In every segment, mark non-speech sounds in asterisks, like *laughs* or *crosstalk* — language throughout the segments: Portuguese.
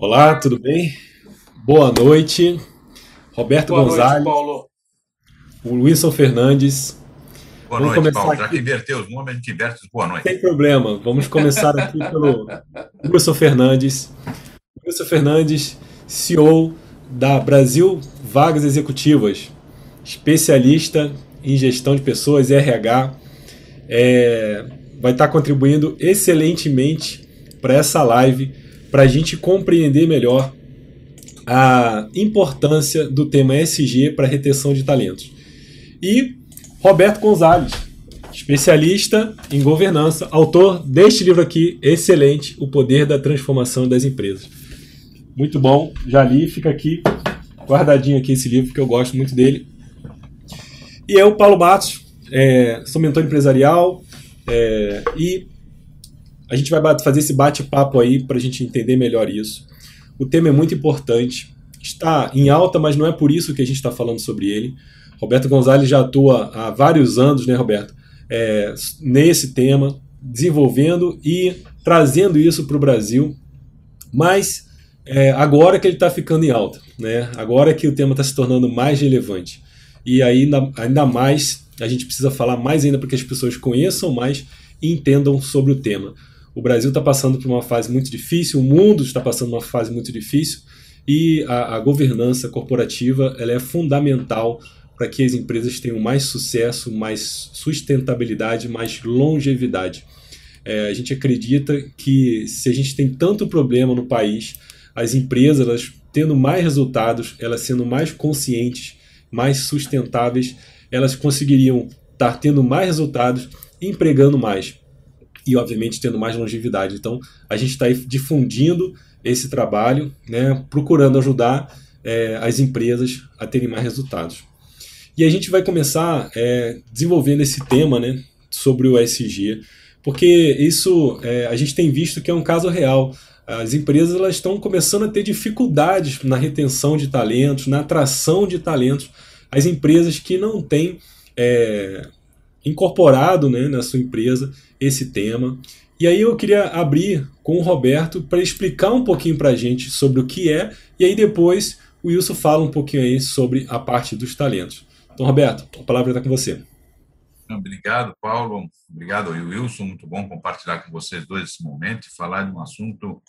Olá, tudo bem? Boa noite. Roberto Boa Gonzalez. Noite, Paulo. O Wilson Fernandes. Boa Vamos noite, Paulo. Aqui. Já que inverteu os nomes, a gente inverte os boa noite. Sem problema. Vamos começar aqui pelo Wilson Fernandes. Wilson Fernandes, CEO da Brasil Vagas Executivas, especialista em gestão de pessoas RH. É, vai estar contribuindo excelentemente para essa live, para a gente compreender melhor a importância do tema SG para retenção de talentos. E Roberto Gonzalez, especialista em governança, autor deste livro aqui, excelente, O Poder da Transformação das Empresas. Muito bom, já li, fica aqui guardadinho aqui esse livro, que eu gosto muito dele. E eu, Paulo Matos, é, sou mentor empresarial é, e a gente vai fazer esse bate-papo aí para a gente entender melhor isso. O tema é muito importante, está em alta, mas não é por isso que a gente está falando sobre ele. Roberto Gonzalez já atua há vários anos, né, Roberto, é, nesse tema, desenvolvendo e trazendo isso para o Brasil, mas é, agora que ele está ficando em alta, né? agora que o tema está se tornando mais relevante. E aí, ainda mais, a gente precisa falar mais ainda para que as pessoas conheçam mais e entendam sobre o tema. O Brasil está passando por uma fase muito difícil, o mundo está passando uma fase muito difícil e a, a governança corporativa ela é fundamental para que as empresas tenham mais sucesso, mais sustentabilidade, mais longevidade. É, a gente acredita que se a gente tem tanto problema no país, as empresas elas tendo mais resultados, elas sendo mais conscientes, mais sustentáveis, elas conseguiriam estar tendo mais resultados, empregando mais e, obviamente, tendo mais longevidade. Então, a gente está difundindo esse trabalho, né, procurando ajudar é, as empresas a terem mais resultados. E a gente vai começar é, desenvolvendo esse tema né, sobre o ESG, porque isso é, a gente tem visto que é um caso real. As empresas elas estão começando a ter dificuldades na retenção de talentos, na atração de talentos. As empresas que não têm é, incorporado né, na sua empresa esse tema. E aí eu queria abrir com o Roberto para explicar um pouquinho para a gente sobre o que é, e aí depois o Wilson fala um pouquinho aí sobre a parte dos talentos. Então, Roberto, a palavra está com você. Obrigado, Paulo. Obrigado, Wilson. Muito bom compartilhar com vocês dois esse momento e falar de um assunto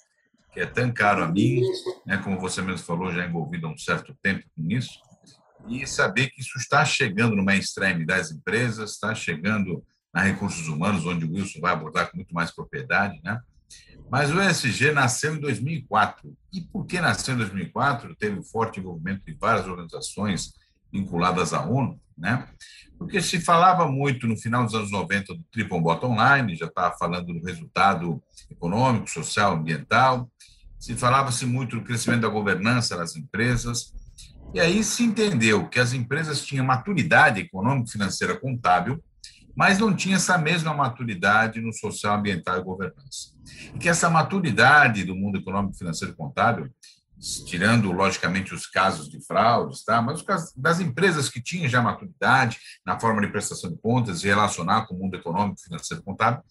que é tão caro a mim, né, como você mesmo falou, já envolvido há um certo tempo com isso, e saber que isso está chegando no mainstream das empresas, está chegando na recursos humanos, onde o Wilson vai abordar com muito mais propriedade, né? Mas o ESG nasceu em 2004. E por que nasceu em 2004? Teve um forte envolvimento de várias organizações vinculadas à ONU, né? Porque se falava muito no final dos anos 90 do Triple Bottom Line, já estava falando do resultado econômico, social, ambiental, se falava-se muito do crescimento da governança das empresas, e aí se entendeu que as empresas tinham maturidade econômica, financeira, contábil, mas não tinha essa mesma maturidade no social, ambiental e governança. E que essa maturidade do mundo econômico, financeiro e contábil, tirando, logicamente, os casos de fraudes, tá? mas os casos das empresas que tinham já maturidade na forma de prestação de contas e relacionar com o mundo econômico, financeiro e contábil,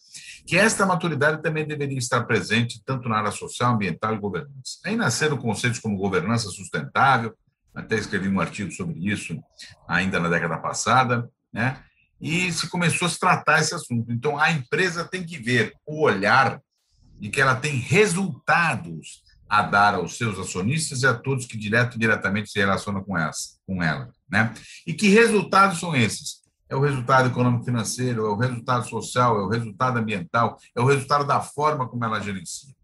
que esta maturidade também deveria estar presente tanto na área social, ambiental e governança. Aí nasceram conceitos como governança sustentável, até escrevi um artigo sobre isso ainda na década passada, né? E se começou a se tratar esse assunto. Então, a empresa tem que ver o olhar de que ela tem resultados a dar aos seus acionistas e a todos que direto e diretamente se relacionam com, essa, com ela. Né? E que resultados são esses? É o resultado econômico-financeiro, é o resultado social, é o resultado ambiental, é o resultado da forma como ela gerencia.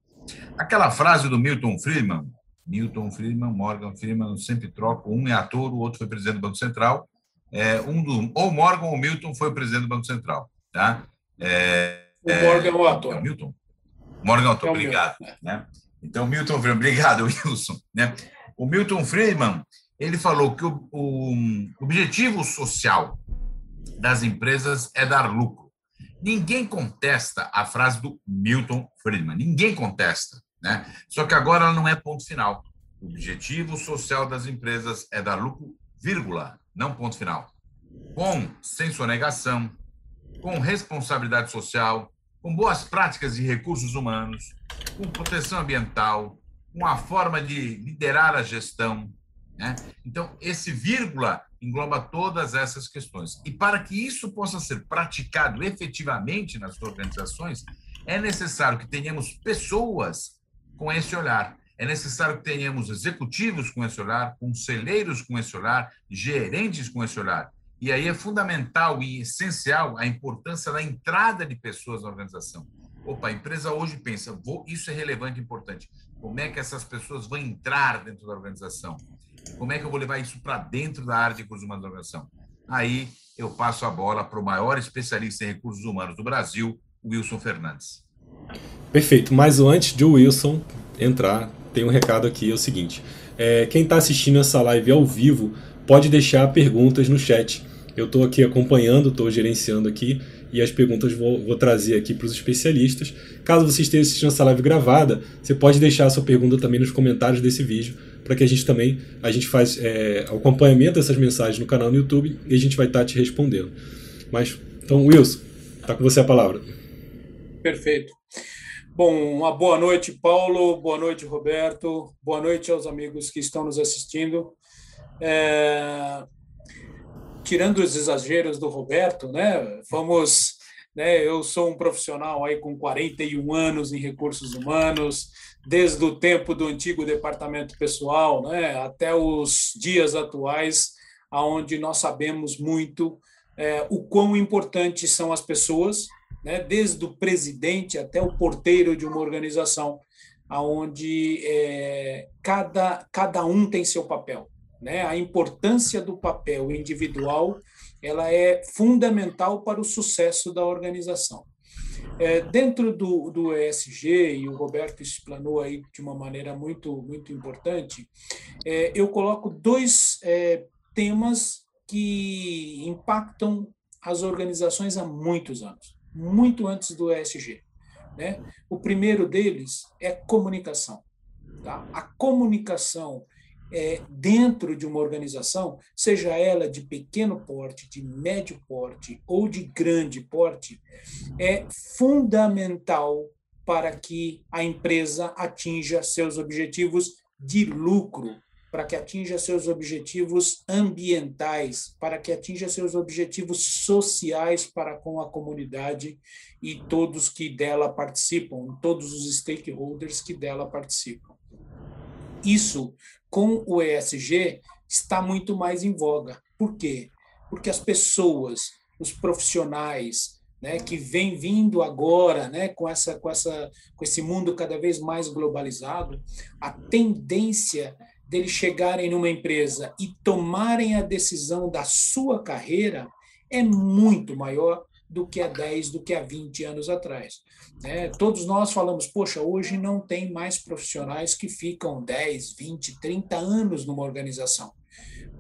Aquela frase do Milton Friedman, Milton Friedman, Morgan Friedman, sempre troco, um é ator, o outro foi presidente do Banco Central. É, um do, ou Morgan ou Milton foi presidente do Banco Central. Tá? É, o Morgan é o ator. É o Milton? Morgan é o ator, é o obrigado. Né? Então, Milton Friedman, obrigado, *laughs* Wilson. Né? O Milton Friedman, ele falou que o, o objetivo social das empresas é dar lucro. Ninguém contesta a frase do Milton Friedman, ninguém contesta. Né? Só que agora ela não é ponto final. O objetivo social das empresas é dar lucro, vírgula, não ponto final. Com sem sonegação, com responsabilidade social, com boas práticas de recursos humanos, com proteção ambiental, com a forma de liderar a gestão. Né? Então, esse vírgula engloba todas essas questões. E para que isso possa ser praticado efetivamente nas organizações, é necessário que tenhamos pessoas com esse olhar. É necessário que tenhamos executivos com esse olhar, conselheiros com esse olhar, gerentes com esse olhar. E aí é fundamental e essencial a importância da entrada de pessoas na organização. Opa, a empresa hoje pensa, vou, isso é relevante e importante. Como é que essas pessoas vão entrar dentro da organização? Como é que eu vou levar isso para dentro da área de recursos humanos da organização? Aí eu passo a bola para o maior especialista em recursos humanos do Brasil, Wilson Fernandes. Perfeito, mas antes de o Wilson entrar, tem um recado aqui, é o seguinte. É, quem está assistindo essa live ao vivo pode deixar perguntas no chat. Eu estou aqui acompanhando, estou gerenciando aqui e as perguntas vou, vou trazer aqui para os especialistas. Caso você esteja assistindo essa live gravada, você pode deixar a sua pergunta também nos comentários desse vídeo, para que a gente também a gente faz é, acompanhamento dessas mensagens no canal no YouTube e a gente vai estar tá te respondendo. Mas então, Wilson, está com você a palavra. Perfeito. Bom, uma boa noite, Paulo. Boa noite, Roberto. Boa noite aos amigos que estão nos assistindo. É... Tirando os exageros do Roberto, né? Vamos, né? Eu sou um profissional aí com 41 anos em recursos humanos, desde o tempo do antigo departamento pessoal, né? Até os dias atuais, aonde nós sabemos muito é, o quão importantes são as pessoas, né? Desde o presidente até o porteiro de uma organização, aonde é, cada cada um tem seu papel né? A importância do papel individual ela é fundamental para o sucesso da organização. É, dentro do, do ESG, e o Roberto explanou aí de uma maneira muito, muito importante, é, eu coloco dois é, temas que impactam as organizações há muitos anos, muito antes do ESG. Né? O primeiro deles é comunicação. Tá? A comunicação é, dentro de uma organização, seja ela de pequeno porte, de médio porte ou de grande porte, é fundamental para que a empresa atinja seus objetivos de lucro, para que atinja seus objetivos ambientais, para que atinja seus objetivos sociais para com a comunidade e todos que dela participam, todos os stakeholders que dela participam. Isso com o ESG está muito mais em voga. Por quê? Porque as pessoas, os profissionais, né, que vem vindo agora, né, com essa, com essa, com esse mundo cada vez mais globalizado, a tendência deles chegarem numa empresa e tomarem a decisão da sua carreira é muito maior do que há 10, do que há 20 anos atrás. Né? Todos nós falamos, poxa, hoje não tem mais profissionais que ficam 10, 20, 30 anos numa organização.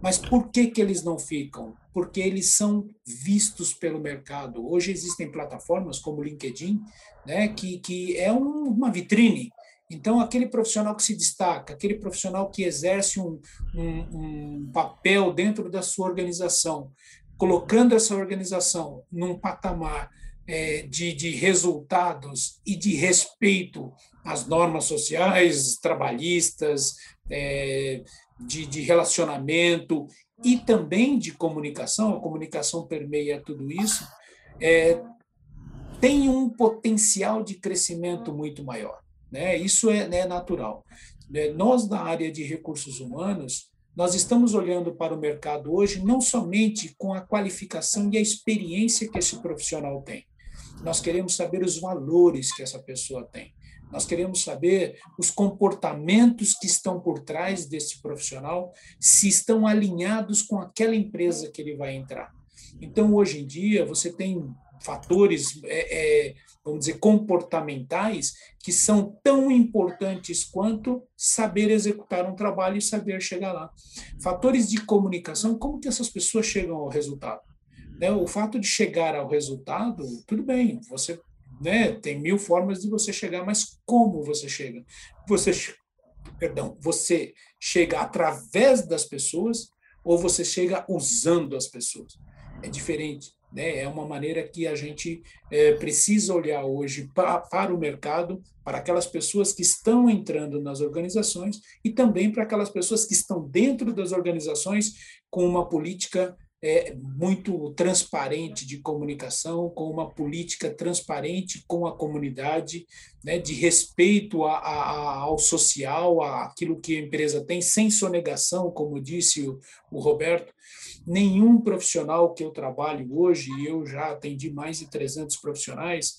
Mas por que, que eles não ficam? Porque eles são vistos pelo mercado. Hoje existem plataformas como o LinkedIn, né, que, que é um, uma vitrine. Então, aquele profissional que se destaca, aquele profissional que exerce um, um, um papel dentro da sua organização, colocando essa organização num patamar é, de, de resultados e de respeito às normas sociais, trabalhistas, é, de, de relacionamento e também de comunicação, a comunicação permeia tudo isso, é, tem um potencial de crescimento muito maior. Né? Isso é, é natural. É, nós, da área de recursos humanos, nós estamos olhando para o mercado hoje não somente com a qualificação e a experiência que esse profissional tem. Nós queremos saber os valores que essa pessoa tem. Nós queremos saber os comportamentos que estão por trás desse profissional, se estão alinhados com aquela empresa que ele vai entrar. Então, hoje em dia, você tem fatores, é, é, vamos dizer, comportamentais que são tão importantes quanto saber executar um trabalho e saber chegar lá. Fatores de comunicação, como que essas pessoas chegam ao resultado? Né? O fato de chegar ao resultado, tudo bem, você né, tem mil formas de você chegar, mas como você chega? Você, perdão, você chega através das pessoas ou você chega usando as pessoas? É diferente. Né? É uma maneira que a gente é, precisa olhar hoje para, para o mercado, para aquelas pessoas que estão entrando nas organizações e também para aquelas pessoas que estão dentro das organizações com uma política é, muito transparente de comunicação, com uma política transparente com a comunidade, né, de respeito a, a, ao social, aquilo que a empresa tem, sem sonegação, como disse o, o Roberto. Nenhum profissional que eu trabalho hoje, e eu já atendi mais de 300 profissionais,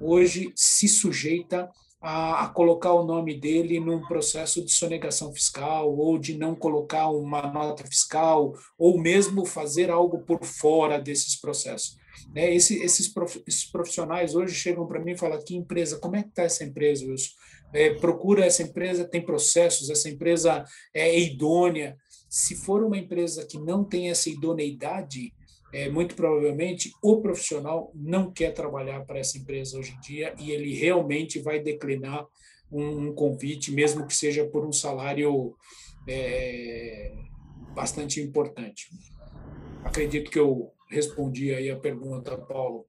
hoje se sujeita a, a, colocar o nome dele num processo de sonegação fiscal ou de não colocar uma nota fiscal ou mesmo fazer algo por fora desses processos. Né? Esse, esses, profissionais hoje chegam para mim e falam: que empresa, como é que está essa empresa, Wilson? É, procura essa empresa, tem processos, essa empresa é idônea. Se for uma empresa que não tem essa idoneidade, é, muito provavelmente o profissional não quer trabalhar para essa empresa hoje em dia e ele realmente vai declinar um, um convite, mesmo que seja por um salário é, bastante importante. Acredito que eu respondi aí a pergunta, Paulo.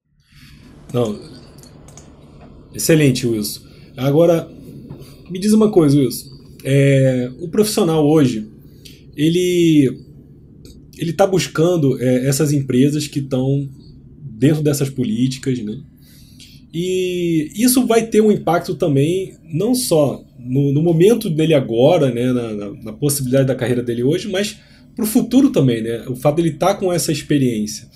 Não, excelente, Wilson. Agora, me diz uma coisa, Wilson. É, o profissional hoje, ele ele está buscando é, essas empresas que estão dentro dessas políticas, né? E isso vai ter um impacto também, não só no, no momento dele agora, né, na, na, na, possibilidade da carreira dele hoje, mas para o futuro também, né? O fato dele estar tá com essa experiência.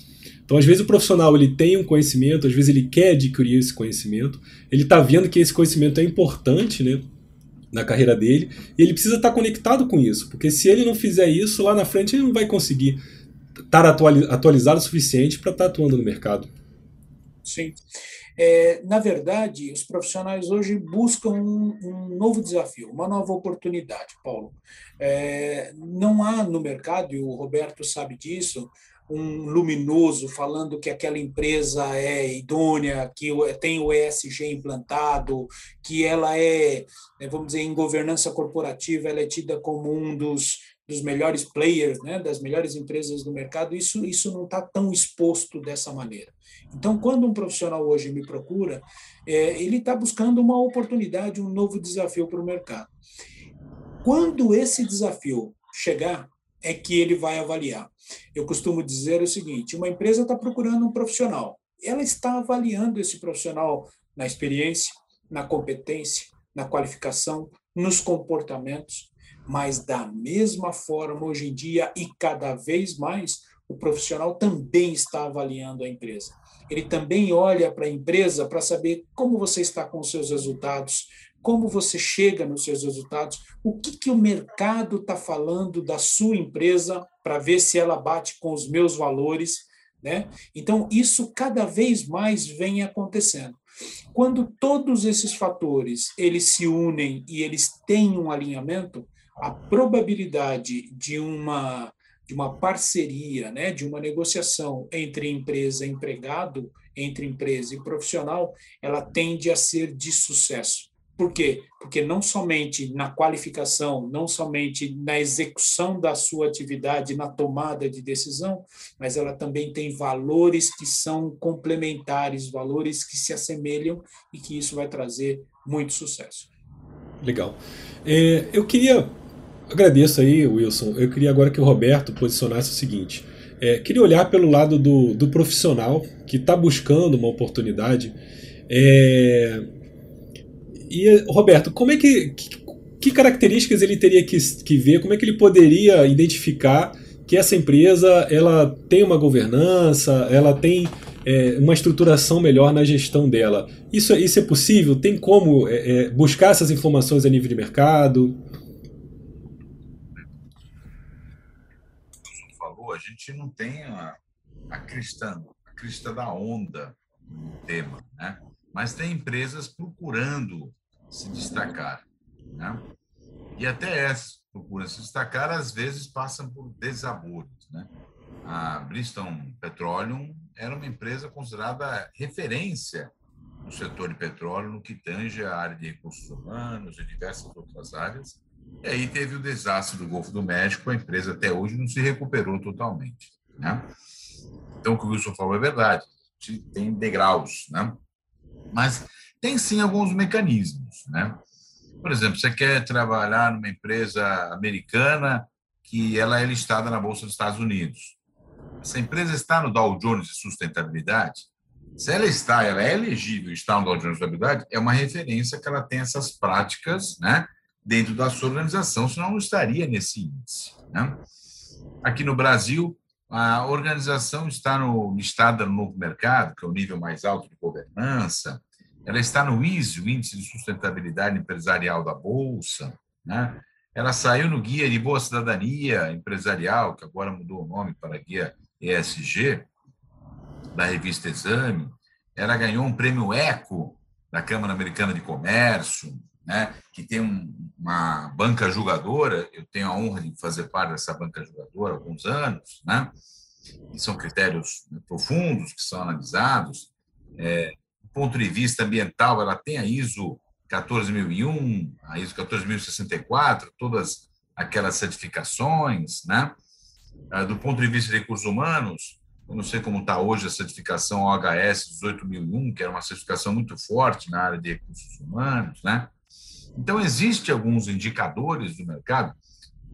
Então, às vezes o profissional ele tem um conhecimento, às vezes ele quer adquirir esse conhecimento, ele está vendo que esse conhecimento é importante, né? Na carreira dele, e ele precisa estar conectado com isso, porque se ele não fizer isso, lá na frente ele não vai conseguir estar atualizado o suficiente para estar atuando no mercado. Sim. É, na verdade, os profissionais hoje buscam um, um novo desafio, uma nova oportunidade, Paulo. É, não há no mercado, e o Roberto sabe disso, um luminoso falando que aquela empresa é idônea, que tem o ESG implantado, que ela é, né, vamos dizer, em governança corporativa, ela é tida como um dos, dos melhores players, né, das melhores empresas do mercado, isso, isso não está tão exposto dessa maneira. Então, quando um profissional hoje me procura, é, ele está buscando uma oportunidade, um novo desafio para o mercado. Quando esse desafio chegar, é que ele vai avaliar. Eu costumo dizer o seguinte: uma empresa está procurando um profissional, ela está avaliando esse profissional na experiência, na competência, na qualificação, nos comportamentos, mas da mesma forma, hoje em dia e cada vez mais, o profissional também está avaliando a empresa. Ele também olha para a empresa para saber como você está com os seus resultados, como você chega nos seus resultados, o que, que o mercado está falando da sua empresa para ver se ela bate com os meus valores. Né? Então, isso cada vez mais vem acontecendo. Quando todos esses fatores eles se unem e eles têm um alinhamento, a probabilidade de uma de uma parceria, né, de uma negociação entre empresa e empregado, entre empresa e profissional, ela tende a ser de sucesso. Por quê? Porque não somente na qualificação, não somente na execução da sua atividade, na tomada de decisão, mas ela também tem valores que são complementares, valores que se assemelham e que isso vai trazer muito sucesso. Legal. É, eu queria. Agradeço aí, Wilson. Eu queria agora que o Roberto posicionasse o seguinte. É, queria olhar pelo lado do, do profissional que está buscando uma oportunidade. É, e, Roberto, como é que, que, que características ele teria que, que ver, como é que ele poderia identificar que essa empresa ela tem uma governança, ela tem é, uma estruturação melhor na gestão dela. Isso, é, isso é possível? Tem como é, é, buscar essas informações a nível de mercado? Como falou, a gente não tem a, a cristã, a crista da onda no tema, né? Mas tem empresas procurando se destacar. Né? E até essas procuram se destacar, às vezes passam por desabores. Né? A Bristol Petroleum era uma empresa considerada referência no setor de petróleo, no que tange a área de recursos humanos e diversas outras áreas. E aí teve o desastre do Golfo do México, a empresa até hoje não se recuperou totalmente. Né? Então, o que o Wilson falou é verdade. Tem degraus, né? Mas tem sim alguns mecanismos, né? Por exemplo, você quer trabalhar numa empresa americana que ela é listada na Bolsa dos Estados Unidos. Essa empresa está no Dow Jones de sustentabilidade. Se ela está, ela é elegível estar no Dow Jones de sustentabilidade, é uma referência que ela tem essas práticas, né? Dentro da sua organização, senão não estaria nesse índice. Né? Aqui no Brasil, a organização está no, listada no novo mercado, que é o nível mais alto de governança, ela está no ISO, o Índice de Sustentabilidade Empresarial da Bolsa, né? ela saiu no Guia de Boa Cidadania Empresarial, que agora mudou o nome para Guia ESG, da revista Exame, ela ganhou um prêmio ECO da Câmara Americana de Comércio, né, que tem um, uma banca julgadora, eu tenho a honra de fazer parte dessa banca julgadora há alguns anos, né, e são critérios profundos que são analisados. É, do ponto de vista ambiental, ela tem a ISO 14001, a ISO 14064, todas aquelas certificações, né? Ah, do ponto de vista de recursos humanos, eu não sei como está hoje a certificação OHS 18001, que era uma certificação muito forte na área de recursos humanos, né? Então, existem alguns indicadores do mercado,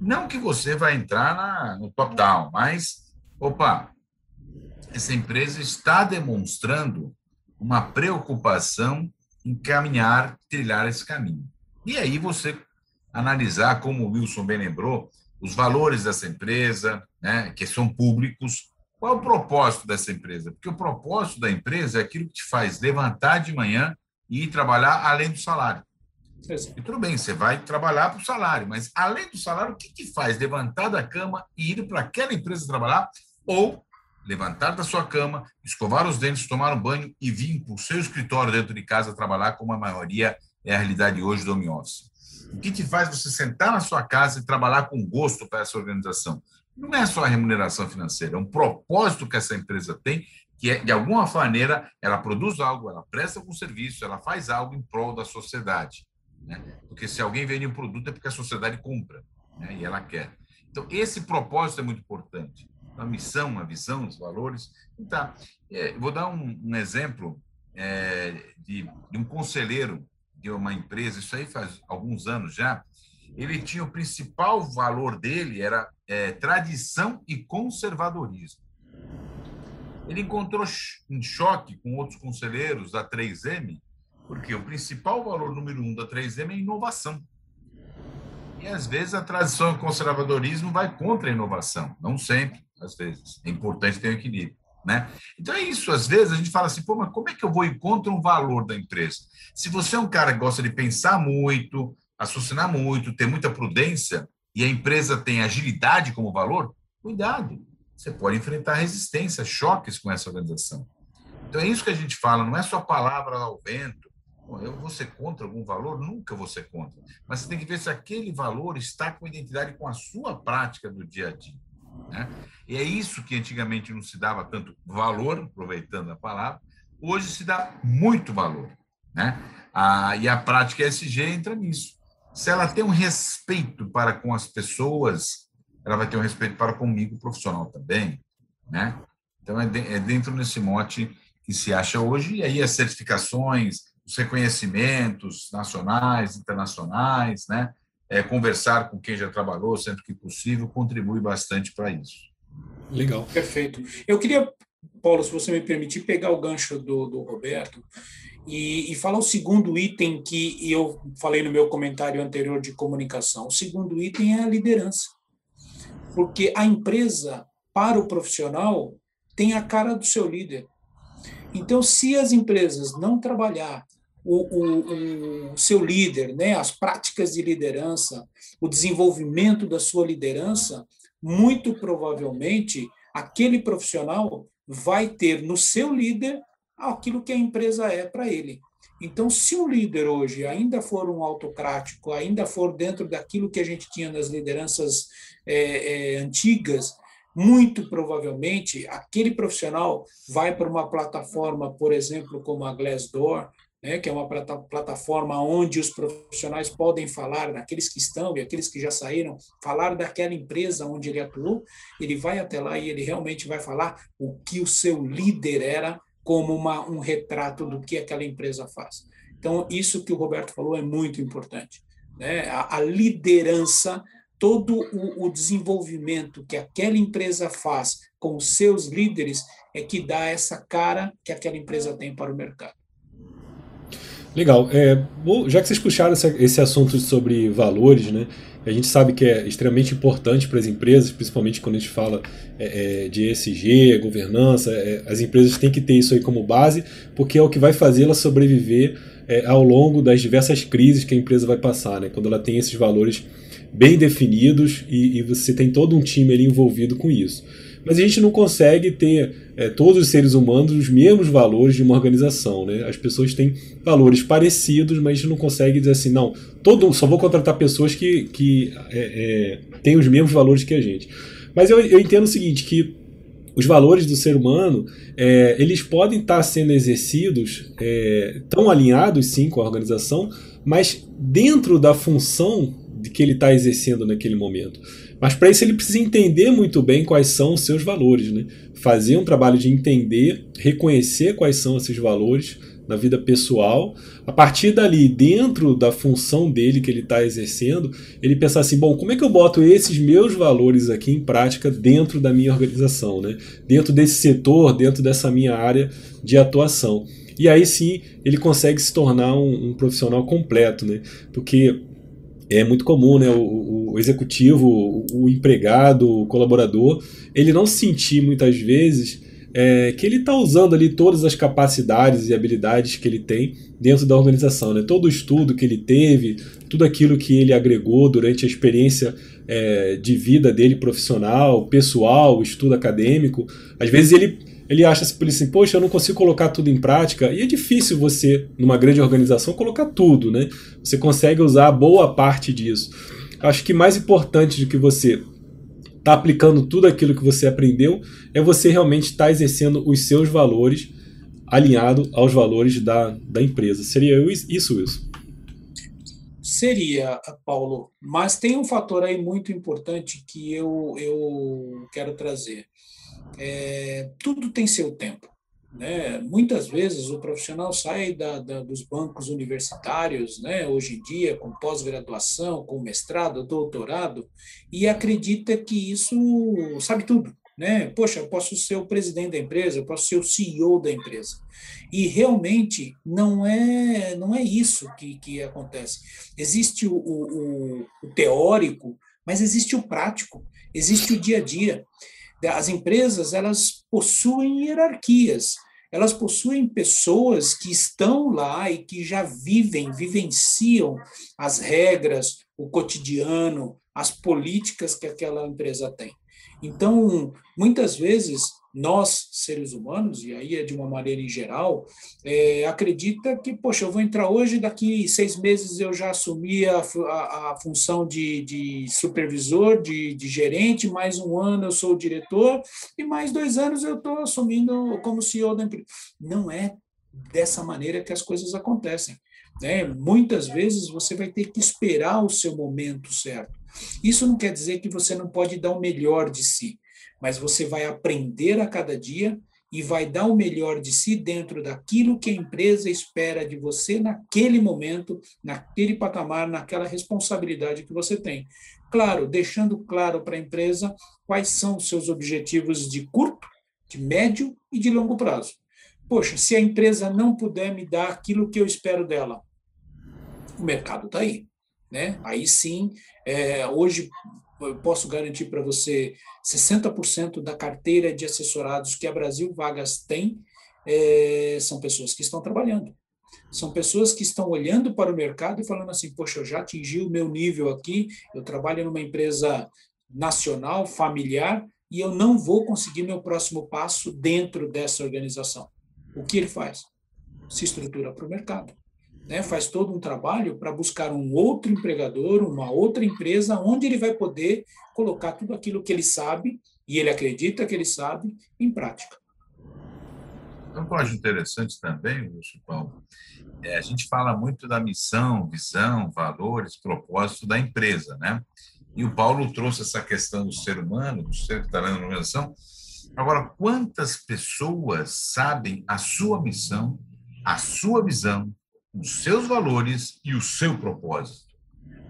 não que você vai entrar na, no top-down, mas, opa, essa empresa está demonstrando uma preocupação em caminhar, trilhar esse caminho. E aí você analisar, como o Wilson bem lembrou, os valores dessa empresa, né, que são públicos, qual é o propósito dessa empresa? Porque o propósito da empresa é aquilo que te faz levantar de manhã e ir trabalhar além do salário. E tudo bem, você vai trabalhar para o salário, mas além do salário, o que, que faz levantar da cama e ir para aquela empresa trabalhar ou levantar da sua cama, escovar os dentes, tomar um banho e vir para o seu escritório dentro de casa trabalhar, como a maioria é a realidade hoje do home office. O que te faz você sentar na sua casa e trabalhar com gosto para essa organização? Não é só a remuneração financeira, é um propósito que essa empresa tem, que é, de alguma maneira, ela produz algo, ela presta algum serviço, ela faz algo em prol da sociedade. Né? Porque se alguém vende um produto é porque a sociedade compra né? e ela quer. Então, esse propósito é muito importante a missão, a visão, os valores. Então, é, vou dar um, um exemplo é, de, de, um conselheiro de uma empresa, isso aí faz alguns anos já. Ele tinha o principal valor dele era é, tradição e conservadorismo. Ele encontrou em choque com outros conselheiros da 3M, porque o principal valor número um da 3M é inovação. E às vezes a tradição e o conservadorismo vai contra a inovação, não sempre às vezes. É importante ter um equilíbrio. Né? Então é isso, às vezes a gente fala assim, pô, mas como é que eu vou encontrar um valor da empresa? Se você é um cara que gosta de pensar muito, raciocinar muito, ter muita prudência, e a empresa tem agilidade como valor, cuidado, você pode enfrentar resistência, choques com essa organização. Então é isso que a gente fala, não é só palavra ao vento, eu vou ser contra algum valor? Nunca vou ser contra. Mas você tem que ver se aquele valor está com identidade com a sua prática do dia a dia. Né? E é isso que antigamente não se dava tanto valor, aproveitando a palavra, hoje se dá muito valor. Né? Ah, e a prática SG entra nisso. Se ela tem um respeito para com as pessoas, ela vai ter um respeito para comigo, profissional também. Né? Então, é, de, é dentro desse mote que se acha hoje, e aí as certificações, os reconhecimentos nacionais, internacionais, né? é, conversar com quem já trabalhou, sempre que possível, contribui bastante para isso. Legal. Perfeito. Eu queria, Paulo, se você me permitir, pegar o gancho do, do Roberto e, e, falar o segundo item que eu falei no meu comentário anterior de comunicação. O segundo item é a liderança. Porque a empresa, para o profissional, tem a cara do seu líder. Então, se as empresas não trabalhar o, o, o, seu líder, né, as práticas de liderança, o desenvolvimento da sua liderança, muito provavelmente aquele profissional vai ter no seu líder aquilo que a empresa é para ele. Então, se o líder hoje ainda for um autocrático, ainda for dentro daquilo que a gente tinha nas lideranças é, é, antigas, muito provavelmente aquele profissional vai para uma plataforma, por exemplo, como a Glassdoor, né, que é uma plataforma onde os profissionais podem falar daqueles que estão e aqueles que já saíram, falar daquela empresa onde ele atuou, ele vai até lá e ele realmente vai falar o que o seu líder era como uma, um retrato do que aquela empresa faz. Então, isso que o Roberto falou é muito importante. Né? A, a liderança, todo o, o desenvolvimento que aquela empresa faz com os seus líderes é que dá essa cara que aquela empresa tem para o mercado. Legal. É, bom, já que vocês puxaram esse, esse assunto sobre valores, né? A gente sabe que é extremamente importante para as empresas, principalmente quando a gente fala é, é de ESG, governança. É, as empresas têm que ter isso aí como base, porque é o que vai fazê-la sobreviver é, ao longo das diversas crises que a empresa vai passar, né? Quando ela tem esses valores bem definidos e, e você tem todo um time ali envolvido com isso. Mas a gente não consegue ter é, todos os seres humanos os mesmos valores de uma organização. Né? As pessoas têm valores parecidos, mas a gente não consegue dizer assim, não, todo, só vou contratar pessoas que, que é, é, têm os mesmos valores que a gente. Mas eu, eu entendo o seguinte, que os valores do ser humano é, eles podem estar sendo exercidos é, tão alinhados sim com a organização, mas dentro da função de que ele está exercendo naquele momento. Mas para isso ele precisa entender muito bem quais são os seus valores, né? Fazer um trabalho de entender, reconhecer quais são esses valores na vida pessoal. A partir dali, dentro da função dele que ele está exercendo, ele pensar assim: bom, como é que eu boto esses meus valores aqui em prática dentro da minha organização, né? Dentro desse setor, dentro dessa minha área de atuação. E aí sim ele consegue se tornar um, um profissional completo, né? Porque é muito comum, né? O, o, executivo, o, o, empregado, o colaborador, ele não sentir muitas vezes é, que ele está usando ali todas as capacidades e habilidades que ele tem dentro da organização, né? Todo o estudo que ele teve, tudo aquilo que ele agregou durante a experiência é, de vida dele profissional, pessoal, estudo acadêmico, às vezes ele ele acha assim, poxa, eu não consigo colocar tudo em prática. E é difícil você, numa grande organização, colocar tudo, né? Você consegue usar boa parte disso. Acho que mais importante do que você tá aplicando tudo aquilo que você aprendeu é você realmente estar tá exercendo os seus valores alinhado aos valores da, da empresa. Seria isso, Wilson? Seria, Paulo, mas tem um fator aí muito importante que eu, eu quero trazer é, tudo tem seu tempo. Né? Muitas vezes o profissional sai da, da, dos bancos universitários, né? hoje em dia, com pós-graduação, com mestrado, doutorado, e acredita que isso sabe tudo. Né? Poxa, eu posso ser o presidente da empresa, eu posso ser o CEO da empresa. E realmente não é não é isso que, que acontece. Existe o, o, o teórico, mas existe o prático, existe o dia a dia as empresas elas possuem hierarquias, elas possuem pessoas que estão lá e que já vivem, vivenciam as regras, o cotidiano, as políticas que aquela empresa tem. Então, muitas vezes nós, seres humanos, e aí é de uma maneira em geral, é, acredita que, poxa, eu vou entrar hoje, daqui seis meses eu já assumi a, a, a função de, de supervisor, de, de, gerente, mais um ano eu sou diretor, e mais dois anos eu estou assumindo como CEO da empresa. Não é dessa maneira que as coisas acontecem. Né? Muitas vezes você vai ter que esperar o seu momento certo. Isso não quer dizer que você não pode dar o melhor de si mas você vai aprender a cada dia e vai dar o melhor de si dentro daquilo que a empresa espera de você naquele momento, naquele patamar, naquela responsabilidade que você tem. Claro, deixando claro para a empresa quais são os seus objetivos de curto, de médio e de longo prazo. Poxa, se a empresa não puder me dar aquilo que eu espero dela, o mercado está aí. Né? Aí sim, é, hoje eu posso garantir para você 60% da carteira de assessorados que a Brasil Vagas tem é, são pessoas que estão trabalhando. São pessoas que estão olhando para o mercado e falando assim: poxa, eu já atingi o meu nível aqui, eu trabalho numa empresa nacional, familiar, e eu não vou conseguir meu próximo passo dentro dessa organização. O que ele faz? Se estrutura para o mercado né, faz todo um trabalho para buscar um outro empregador, uma outra empresa, onde ele vai poder colocar tudo aquilo que ele sabe e ele acredita que ele sabe em prática. Então, eu acho interessante também, Lúcio Paulo, é, a gente fala muito da missão, visão, valores, propósito da empresa, né? E o Paulo trouxe essa questão do ser humano, do ser que está na organização. Agora, quantas pessoas sabem a sua missão, a sua visão, os seus valores e o seu propósito?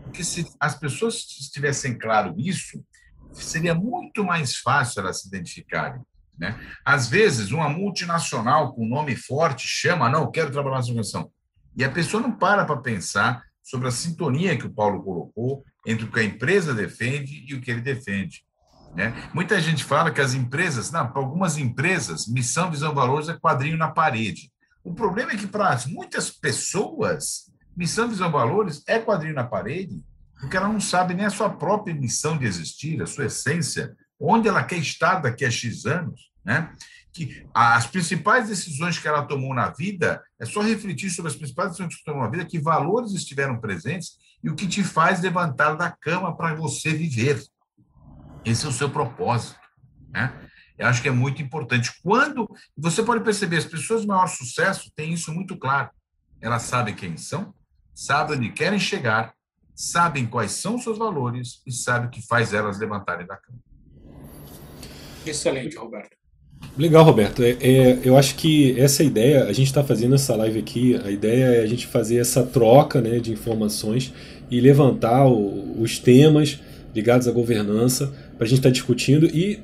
Porque se as pessoas tivessem claro isso, seria muito mais fácil elas se identificarem. Né? Às vezes, uma multinacional com nome forte chama, não, quero trabalhar nessa organização. E a pessoa não para para pensar sobre a sintonia que o Paulo colocou entre o que a empresa defende e o que ele defende. Né? Muita gente fala que as empresas, não, algumas empresas, missão, visão, valores é quadrinho na parede. O problema é que para muitas pessoas, missão, visão, valores é quadrinho na parede, porque ela não sabe nem a sua própria missão de existir, a sua essência, onde ela quer estar daqui a X anos, né? Que as principais decisões que ela tomou na vida, é só refletir sobre as principais decisões que tomou na vida, que valores estiveram presentes e o que te faz levantar da cama para você viver. Esse é o seu propósito, né? Eu acho que é muito importante. Quando você pode perceber, as pessoas de maior sucesso têm isso muito claro. Elas sabem quem são, sabem onde querem chegar, sabem quais são os seus valores e sabem o que faz elas levantarem da cama. Excelente, Roberto. Legal, Roberto. É, é, eu acho que essa ideia, a gente está fazendo essa live aqui, a ideia é a gente fazer essa troca né, de informações e levantar o, os temas ligados à governança para a gente estar tá discutindo e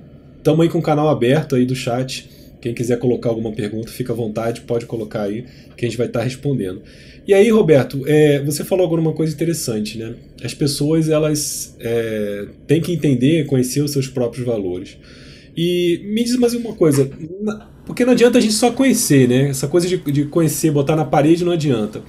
estamos aí com o canal aberto aí do chat. Quem quiser colocar alguma pergunta, fica à vontade, pode colocar aí que a gente vai estar tá respondendo. E aí, Roberto, é, você falou agora uma coisa interessante, né? As pessoas elas é, têm que entender, conhecer os seus próprios valores. E me diz mais uma coisa, porque não adianta a gente só conhecer, né? Essa coisa de, de conhecer, botar na parede não adianta.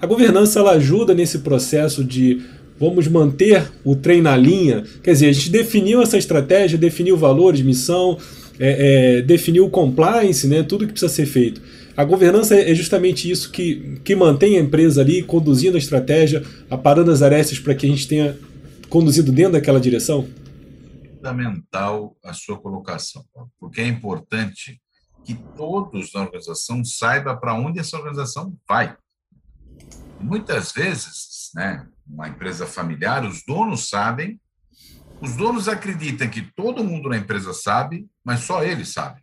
A governança ela ajuda nesse processo de vamos manter o trem na linha. Quer dizer, a gente definiu essa estratégia, definiu valores, missão, é, é, definiu o compliance, né? Tudo que precisa ser feito. A governança é justamente isso que, que mantém a empresa ali conduzindo a estratégia, aparando as arestas para que a gente tenha conduzido dentro daquela direção? fundamental a sua colocação, porque é importante que todos na organização saibam para onde essa organização vai. Muitas vezes, né, uma empresa familiar, os donos sabem, os donos acreditam que todo mundo na empresa sabe, mas só eles sabem.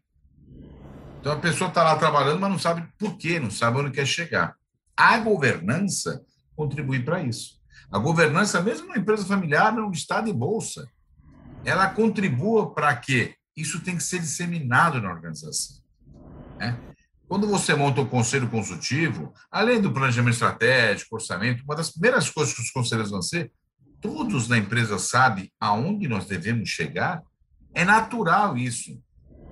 Então a pessoa está lá trabalhando, mas não sabe por quê, não sabe onde quer chegar. A governança contribui para isso. A governança, mesmo numa empresa familiar, não está de bolsa ela contribua para que isso tem que ser disseminado na organização. Né? Quando você monta um conselho consultivo, além do planejamento estratégico, orçamento, uma das primeiras coisas que os conselheiros vão ser, todos na empresa sabem aonde nós devemos chegar, é natural isso.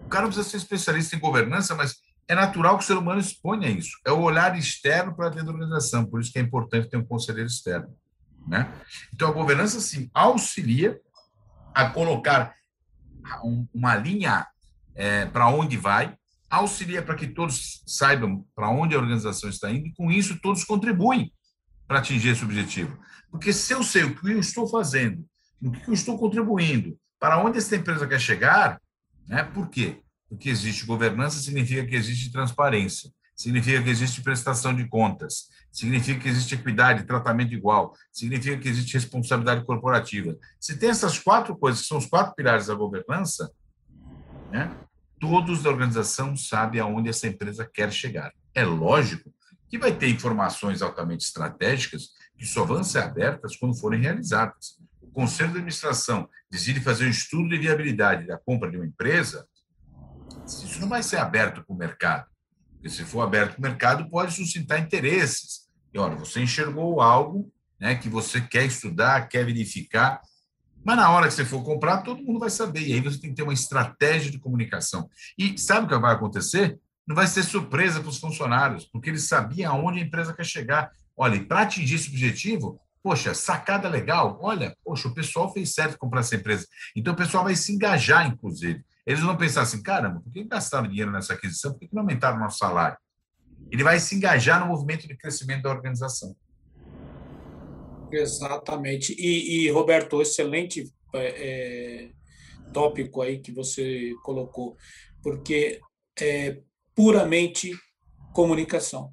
O cara não precisa ser especialista em governança, mas é natural que o ser humano exponha isso. É o olhar externo para dentro da organização, por isso que é importante ter um conselheiro externo. Né? Então, a governança, sim, auxilia a colocar uma linha é, para onde vai, auxilia para que todos saibam para onde a organização está indo, e com isso todos contribuem para atingir esse objetivo. Porque se eu sei o que eu estou fazendo, no que eu estou contribuindo, para onde essa empresa quer chegar, né? por quê? Porque existe governança, significa que existe transparência significa que existe prestação de contas, significa que existe equidade, tratamento igual, significa que existe responsabilidade corporativa. Se tem essas quatro coisas, que são os quatro pilares da governança, né, todos da organização sabem aonde essa empresa quer chegar. É lógico que vai ter informações altamente estratégicas que só vão ser abertas quando forem realizadas. O Conselho de Administração decide fazer um estudo de viabilidade da compra de uma empresa, isso não vai ser aberto para o mercado porque se for aberto o mercado, pode suscitar interesses. E olha, você enxergou algo né, que você quer estudar, quer verificar, mas na hora que você for comprar, todo mundo vai saber. E aí você tem que ter uma estratégia de comunicação. E sabe o que vai acontecer? Não vai ser surpresa para os funcionários, porque eles sabiam aonde a empresa quer chegar. Olha, para atingir esse objetivo, poxa, sacada legal. Olha, poxa, o pessoal fez certo comprar essa empresa. Então o pessoal vai se engajar, inclusive. Eles vão pensar assim, caramba, por que gastaram dinheiro nessa aquisição? Por que não aumentaram o nosso salário? Ele vai se engajar no movimento de crescimento da organização. Exatamente. E, e Roberto, excelente é, é, tópico aí que você colocou, porque é, puramente comunicação.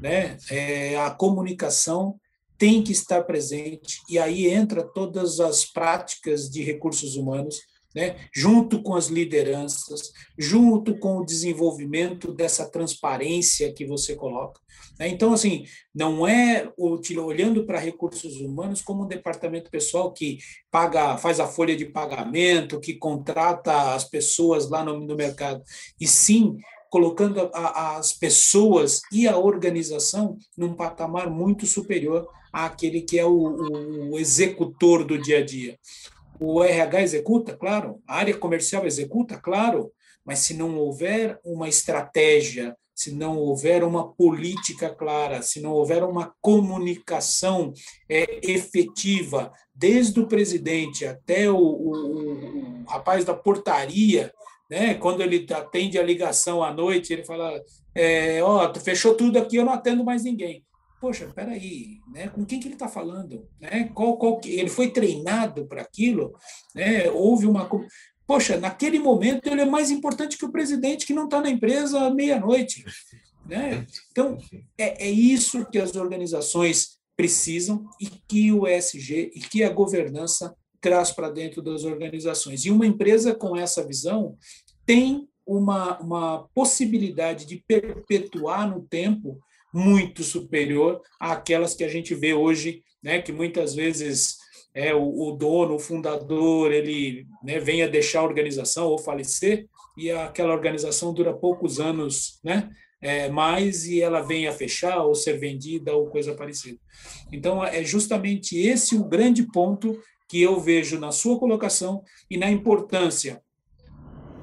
Né? É, a comunicação tem que estar presente, e aí entra todas as práticas de recursos humanos, né, junto com as lideranças, junto com o desenvolvimento dessa transparência que você coloca. Né? Então, assim, não é olhando para recursos humanos como um departamento pessoal que paga, faz a folha de pagamento, que contrata as pessoas lá no, no mercado, e sim colocando a, as pessoas e a organização num patamar muito superior àquele que é o, o executor do dia a dia. O RH executa, claro, a área comercial executa, claro, mas se não houver uma estratégia, se não houver uma política clara, se não houver uma comunicação é, efetiva, desde o presidente até o, o, o, rapaz da portaria, né? quando ele atende a ligação à noite, ele fala: é, Ó, fechou tudo aqui, eu não atendo mais ninguém poxa, peraí, né? com quem que ele está falando? Né? Qual, qual, ele foi treinado para aquilo? Né? Houve uma. Poxa, naquele momento ele é mais importante que o presidente que não está na empresa à meia-noite. Né? Então, é, é isso que as organizações precisam e que o ESG e que a governança traz para dentro das organizações. E uma empresa com essa visão tem uma, uma possibilidade de perpetuar no tempo muito superior àquelas que a gente vê hoje, né, que muitas vezes é o, o dono, o fundador, ele né, vem a deixar a organização ou falecer e aquela organização dura poucos anos, né, é, mais e ela vem a fechar ou ser vendida ou coisa parecida. Então é justamente esse o grande ponto que eu vejo na sua colocação e na importância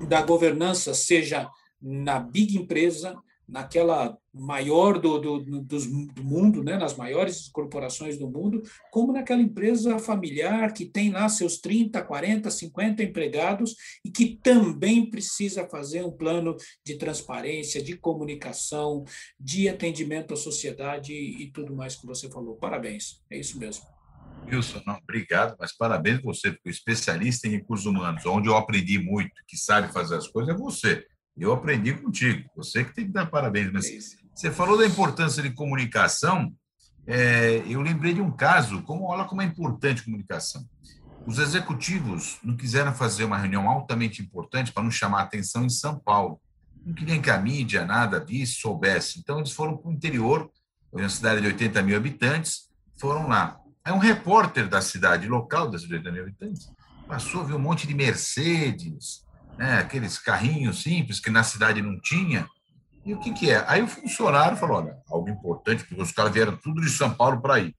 da governança, seja na big empresa, naquela maior do, do, do, do, mundo, né, nas maiores corporações do mundo, como naquela empresa familiar que tem lá seus 30, 40, 50 empregados e que também precisa fazer um plano de transparência, de comunicação, de atendimento à sociedade e tudo mais que você falou. Parabéns, é isso mesmo. Wilson, não, obrigado, mas parabéns você, porque o especialista em recursos humanos, onde eu aprendi muito, que sabe fazer as coisas, é você. Eu aprendi contigo. Você que tem que dar parabéns. Mas é você falou da importância de comunicação. É, eu lembrei de um caso. Como olha como é importante comunicação. Os executivos não quiseram fazer uma reunião altamente importante para não chamar atenção em São Paulo. Não queriam que a mídia, nada disso, soubesse. Então, eles foram para o interior, uma cidade de 80 mil habitantes, foram lá. Aí um repórter da cidade local, das 80 mil habitantes, passou, viu um monte de Mercedes, né, aqueles carrinhos simples que na cidade não tinha. E o que, que é? Aí o funcionário falou: olha, algo importante, porque os caras vieram tudo de São Paulo para ir.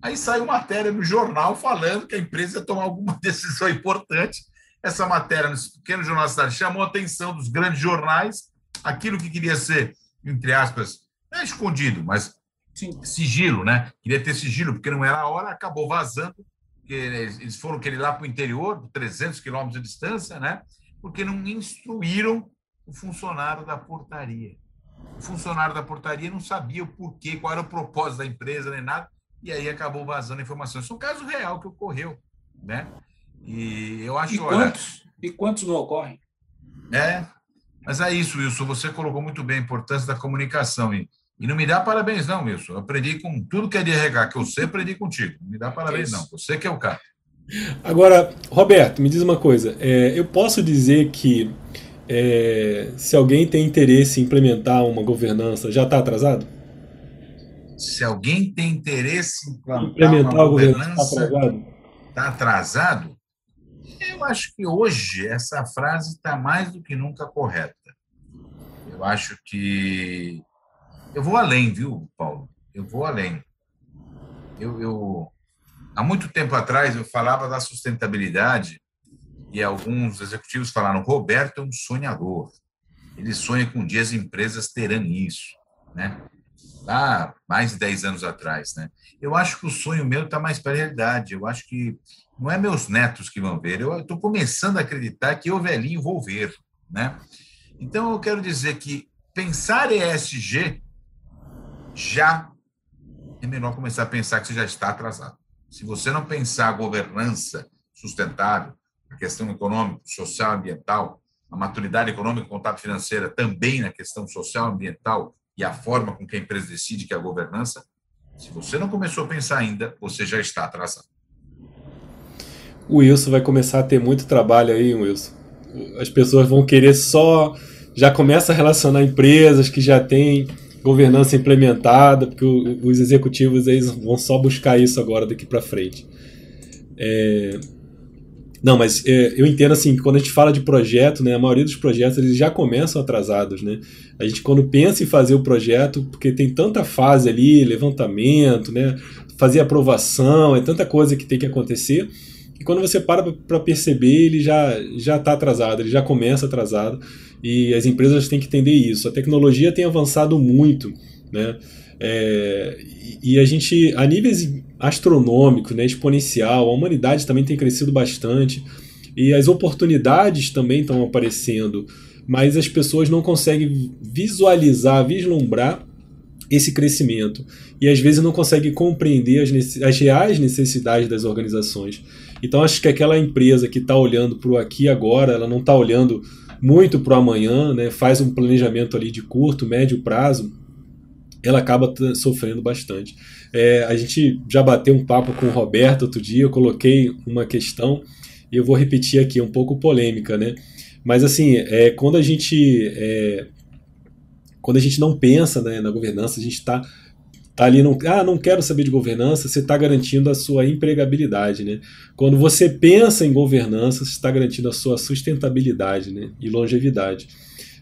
Aí saiu matéria no jornal falando que a empresa ia tomar alguma *laughs* decisão importante. Essa matéria, nesse pequeno jornal da cidade, chamou a atenção dos grandes jornais, aquilo que queria ser, entre aspas, não é escondido, mas Sim. sigilo, né? Queria ter sigilo, porque não era a hora, acabou vazando, porque eles foram querer ir lá para o interior, 300 quilômetros de distância, né? porque não instruíram o funcionário da portaria. O funcionário da portaria não sabia o porquê, qual era o propósito da empresa, nem nada, e aí acabou vazando informações. Isso é um caso real que ocorreu, né? E eu acho... E quantos, olha, e quantos não ocorrem? É, mas é isso, Wilson, você colocou muito bem a importância da comunicação, e, e não me dá parabéns não, Wilson, eu aprendi com tudo que é de RH que eu sei, aprendi contigo, não me dá parabéns não, você que é o cara. Agora, Roberto, me diz uma coisa. É, eu posso dizer que é, se alguém tem interesse em implementar uma governança, já está atrasado? Se alguém tem interesse em implementar, uma governança, está atrasado? Está atrasado? Eu acho que hoje essa frase está mais do que nunca correta. Eu acho que. Eu vou além, viu, Paulo? Eu vou além. Eu, eu, Há muito tempo atrás eu falava da sustentabilidade e alguns executivos falaram: Roberto é um sonhador. Ele sonha com um dia as empresas terão isso, né? Lá mais de 10 anos atrás, né? Eu acho que o sonho meu está mais para a realidade. Eu acho que não é meus netos que vão ver. Eu estou começando a acreditar que eu velhinho vou ver, né? Então eu quero dizer que pensar ESG já é melhor começar a pensar que você já está atrasado. Se você não pensar governança sustentável, a questão econômica, social, ambiental, a maturidade econômica, contábil financeira também na questão social, ambiental e a forma com que a empresa decide que é a governança, se você não começou a pensar ainda, você já está atrasado. O Wilson vai começar a ter muito trabalho aí, Wilson. As pessoas vão querer só. Já começa a relacionar empresas que já têm governança implementada, porque os executivos eles vão só buscar isso agora daqui para frente. É... Não, mas é, eu entendo assim, quando a gente fala de projeto, né, a maioria dos projetos eles já começam atrasados, né? A gente quando pensa em fazer o projeto, porque tem tanta fase ali, levantamento, né, fazer aprovação, é tanta coisa que tem que acontecer, e quando você para para perceber, ele já já está atrasado, ele já começa atrasado, e as empresas têm que entender isso. A tecnologia tem avançado muito, né? É, e a gente, a níveis astronômicos, né, exponencial, a humanidade também tem crescido bastante e as oportunidades também estão aparecendo, mas as pessoas não conseguem visualizar, vislumbrar esse crescimento e às vezes não conseguem compreender as, as reais necessidades das organizações. Então acho que aquela empresa que está olhando para o aqui e agora, ela não está olhando muito para o amanhã, né, faz um planejamento ali de curto, médio prazo, ela acaba sofrendo bastante. É, a gente já bateu um papo com o Roberto outro dia, eu coloquei uma questão e eu vou repetir aqui, um pouco polêmica, né? Mas assim, é, quando a gente é, quando a gente não pensa né, na governança, a gente está tá ali, não, ah, não quero saber de governança, você está garantindo a sua empregabilidade, né? Quando você pensa em governança, você está garantindo a sua sustentabilidade, né? E longevidade.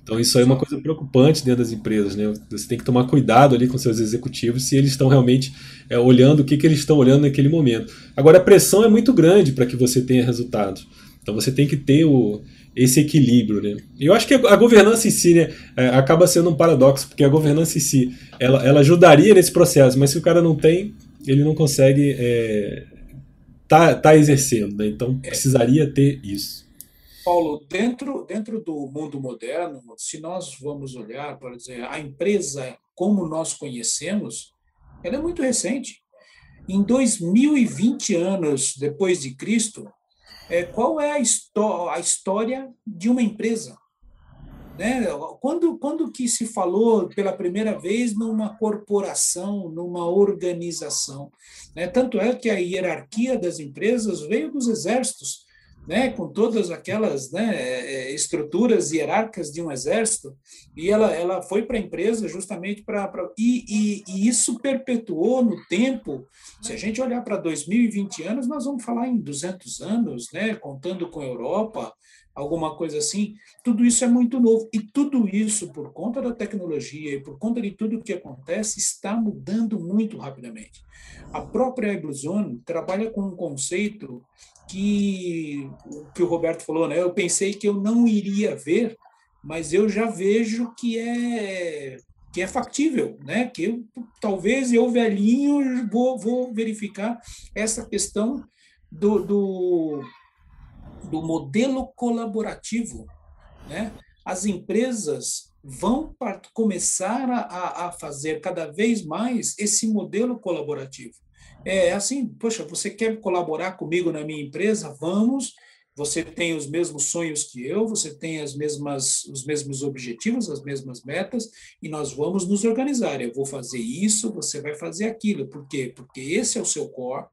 Então isso aí é uma coisa preocupante dentro das empresas, né? Você tem que tomar cuidado ali com seus executivos se eles estão realmente é, olhando o que, que eles estão olhando naquele momento. Agora a pressão é muito grande para que você tenha resultados. Então você tem que ter o, esse equilíbrio, né? Eu acho que a, governança em si, né, é, acaba sendo um paradoxo, porque a governança em si, ela, ela ajudaria nesse processo, mas se o cara não tem, ele não consegue é, tá, tá exercendo, né? Então precisaria ter isso. Paulo, dentro, dentro do mundo moderno, se nós vamos olhar, por exemplo, a empresa como nós conhecemos, ela é muito recente. Em 2020 anos depois de Cristo, é, qual é a, a história de uma empresa? Né? Quando, quando que se falou pela primeira vez numa corporação, numa organização? Né? Tanto é que a hierarquia das empresas veio dos exércitos né, com todas aquelas né, é, é, estruturas hierárquicas de um exército, e ela, ela foi para a empresa justamente para. E, e, e, isso perpetuou no tempo. Se a gente olhar para 2020 anos, nós vamos falar em 200 anos, né, contando com a Europa, alguma coisa assim. Tudo isso é muito novo. E tudo isso, por conta da tecnologia e por conta de tudo que acontece, está mudando muito rapidamente. A própria Egluzone trabalha com um conceito que que o Roberto falou, né? Eu pensei que eu não iria ver, mas eu já vejo que é que é factível, né? Que eu, talvez eu velhinho vou, vou verificar essa questão do, do, do modelo colaborativo, né? As empresas vão começar a, a fazer cada vez mais esse modelo colaborativo. É assim, poxa, você quer colaborar comigo na minha empresa? Vamos. Você tem os mesmos sonhos que eu, você tem as mesmas, os mesmos objetivos, as mesmas metas, e nós vamos nos organizar. Eu vou fazer isso, você vai fazer aquilo. Por quê? Porque esse é o seu core,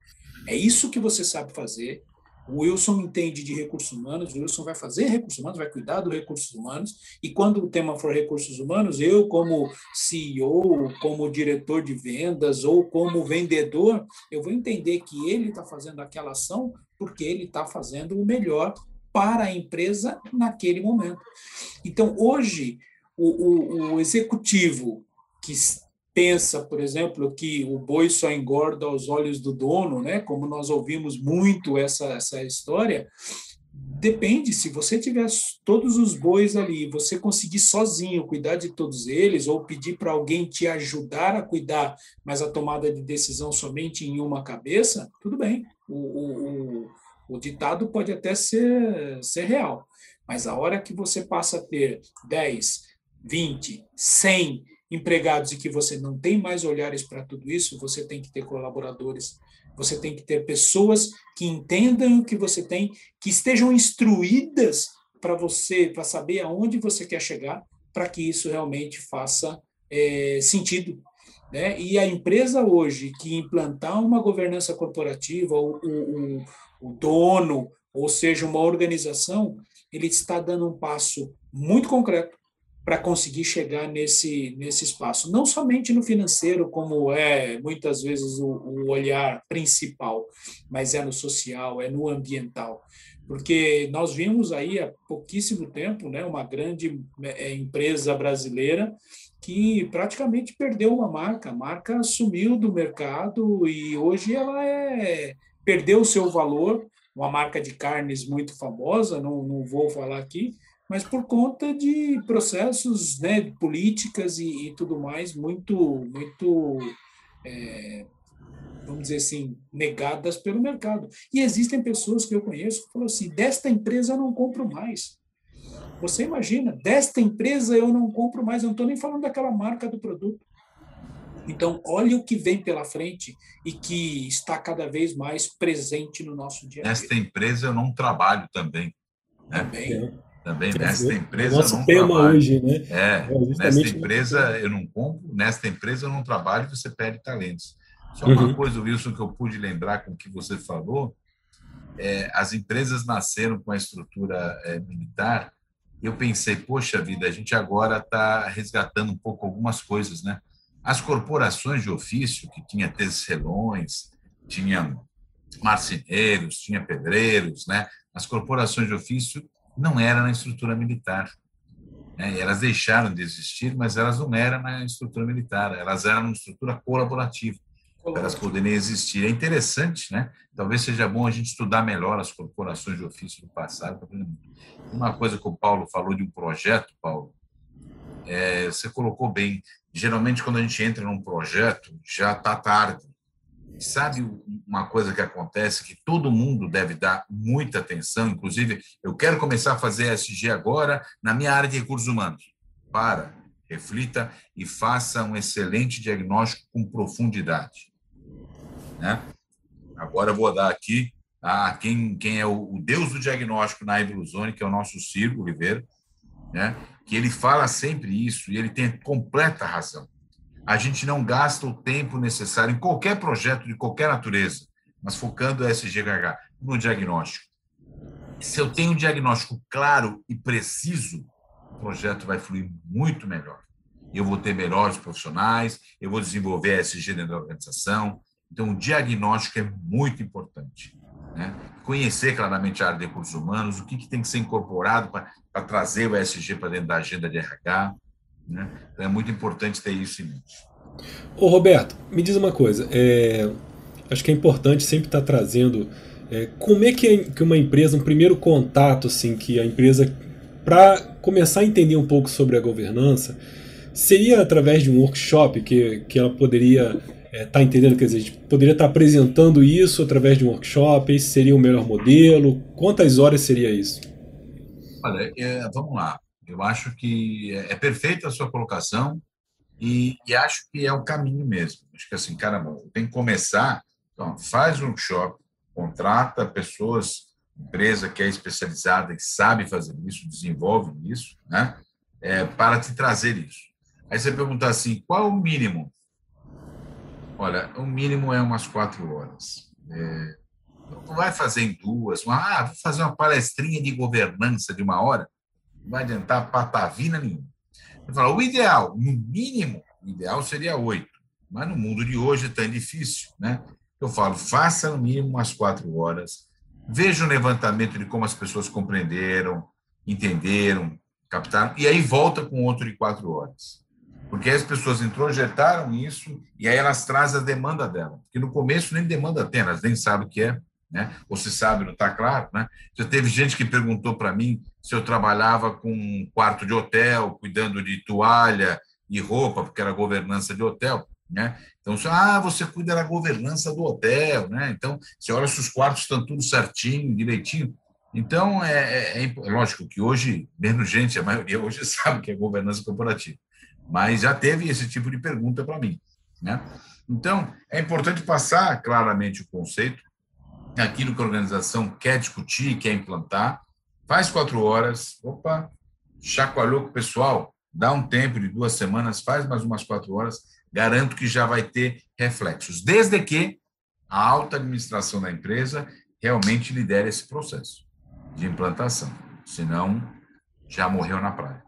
é isso que você sabe fazer, o Wilson entende de recursos humanos, o Wilson vai fazer recursos humanos, vai cuidar dos recursos humanos, e quando o tema for recursos humanos, eu, como CEO, como diretor de vendas ou como vendedor, eu vou entender que ele está fazendo aquela ação porque ele está fazendo o melhor para a empresa naquele momento. Então, hoje, o, o, o executivo que pensa, por exemplo, que o boi só engorda aos olhos do dono, né? Como nós ouvimos muito essa essa história, depende se você tiver todos os bois ali, você conseguir sozinho cuidar de todos eles ou pedir para alguém te ajudar a cuidar, mas a tomada de decisão somente em uma cabeça, tudo bem. O, o, o, ditado pode até ser, ser real, mas a hora que você passa a ter 10, 20, 100 empregados e que você não tem mais olhares para tudo isso, você tem que ter colaboradores, você tem que ter pessoas que entendam o que você tem, que estejam instruídas para você, para saber aonde você quer chegar, para que isso realmente faça é, sentido. Né? E a empresa hoje que implantar uma governança corporativa, o, o, o dono, ou seja, uma organização, ele está dando um passo muito concreto para conseguir chegar nesse, nesse espaço. Não somente no financeiro, como é muitas vezes o, o olhar principal, mas é no social, é no ambiental. Porque nós vimos aí há pouquíssimo tempo né, uma grande é, empresa brasileira que praticamente perdeu uma marca, a marca sumiu do mercado e hoje ela é perdeu o seu valor, uma marca de carnes muito famosa, não, não vou falar aqui, mas por conta de processos, né, políticas e, e tudo mais muito muito é, vamos dizer assim, negadas pelo mercado. E existem pessoas que eu conheço que falam assim: desta empresa eu não compro mais. Você imagina, desta empresa eu não compro mais, eu não estou nem falando daquela marca do produto. Então, olha o que vem pela frente e que está cada vez mais presente no nosso dia a dia. Nesta empresa eu não trabalho também. Né? Também. Também nesta empresa Nosso não tema trabalho. hoje, né? É, É, nesta empresa eu não compro, nesta empresa eu não trabalho, você perde talentos. Só uma Uhum. coisa, Wilson, que eu pude lembrar com o que você falou, é, as empresas nasceram com a estrutura é, militar, eu pensei, poxa vida, a gente agora está resgatando um pouco algumas coisas, né? As corporações de ofício, que tinha tecelões, tinha marceneiros, tinha pedreiros, né? As corporações de ofício não eram na estrutura militar. Né? Elas deixaram de existir, mas elas não eram na estrutura militar, elas eram na estrutura colaborativa elas poderem existir. É interessante, né? Talvez seja bom a gente estudar melhor as corporações de ofício do passado. Uma coisa que o Paulo falou de um projeto, Paulo, é, você colocou bem. Geralmente, quando a gente entra num projeto, já está tarde. E Sabe uma coisa que acontece que todo mundo deve dar muita atenção, inclusive, eu quero começar a fazer SG agora na minha área de recursos humanos. Para, reflita e faça um excelente diagnóstico com profundidade. Né? Agora eu vou dar aqui a quem, quem é o, o deus do diagnóstico na Ibruzone, que é o nosso Ciro Oliveira, né? que ele fala sempre isso e ele tem completa razão. A gente não gasta o tempo necessário em qualquer projeto de qualquer natureza, mas focando o SGHH no diagnóstico. Se eu tenho um diagnóstico claro e preciso, o projeto vai fluir muito melhor. Eu vou ter melhores profissionais, eu vou desenvolver SG dentro da organização. Então, o diagnóstico é muito importante. Né? Conhecer claramente a área de recursos humanos, o que, que tem que ser incorporado para trazer o SG para dentro da agenda de RH. Né? Então, é muito importante ter isso em mente. Ô Roberto, me diz uma coisa. é, acho que é importante sempre estar trazendo é, como é que, é que uma empresa, um primeiro contato, assim, que a empresa, para começar a entender um pouco sobre a governança, seria através de um workshop que, que ela poderia estar entendendo, quer dizer, a gente poderia estar apresentando isso através de um workshop, esse seria o melhor modelo? Quantas horas seria isso? Olha, é, vamos lá. Eu acho que é, é perfeita a sua colocação e, e acho que é o caminho mesmo. Acho que assim, caramba, tem que começar. Então, faz um workshop, contrata pessoas, empresa que é especializada e sabe fazer isso, desenvolve isso, né? É, para te trazer isso. Aí você pergunta assim, qual o mínimo? Olha, o mínimo é umas quatro horas. É, não vai fazer em duas. Uma, ah, vou fazer uma palestrinha de governança de uma hora. Não vai adiantar patavina nenhuma. Eu falo, o ideal, no mínimo, o ideal seria oito. Mas no mundo de hoje é tão difícil, né? Eu falo, faça no mínimo umas quatro horas. Veja o levantamento de como as pessoas compreenderam, entenderam, captaram, e aí volta com outro de quatro horas. Porque as pessoas introjetaram isso e aí elas trazem a demanda dela. Porque no começo nem demanda tem, elas nem sabem o que é, né? Ou se sabe, não está claro, né? Já teve gente que perguntou para mim se eu trabalhava com um quarto de hotel, cuidando de toalha e roupa, porque era governança de hotel, né? Então, ah, você cuida da governança do hotel, né? Então, você olha se os quartos estão tudo certinho, direitinho. Então, é, é, é lógico que hoje, menos gente, a maioria hoje *laughs* sabe que é governança corporativa mas já teve esse tipo de pergunta para mim. Né? Então, é importante passar claramente o conceito, aquilo que a organização quer discutir, quer implantar, faz quatro horas, opa, chacoalhou com o pessoal, dá um tempo de duas semanas, faz mais umas quatro horas, garanto que já vai ter reflexos, desde que a alta administração da empresa realmente lidere esse processo de implantação. Senão, já morreu na praia.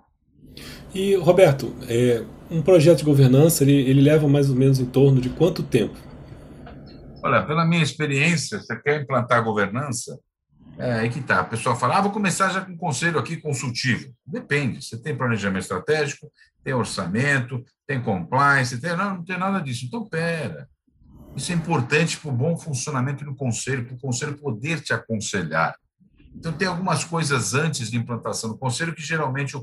E, Roberto, é, um projeto de governança, ele, ele leva mais ou menos em torno de quanto tempo? Olha, pela minha experiência, você quer implantar governança, é aí que tá. A pessoa fala, ah, vou começar já com um conselho aqui consultivo. Depende. Você tem planejamento estratégico, tem orçamento, tem compliance, tem... Não, não tem nada disso. Então, pera. Isso é importante para o bom funcionamento do conselho, para o conselho poder te aconselhar. Então, tem algumas coisas antes de implantação do conselho que geralmente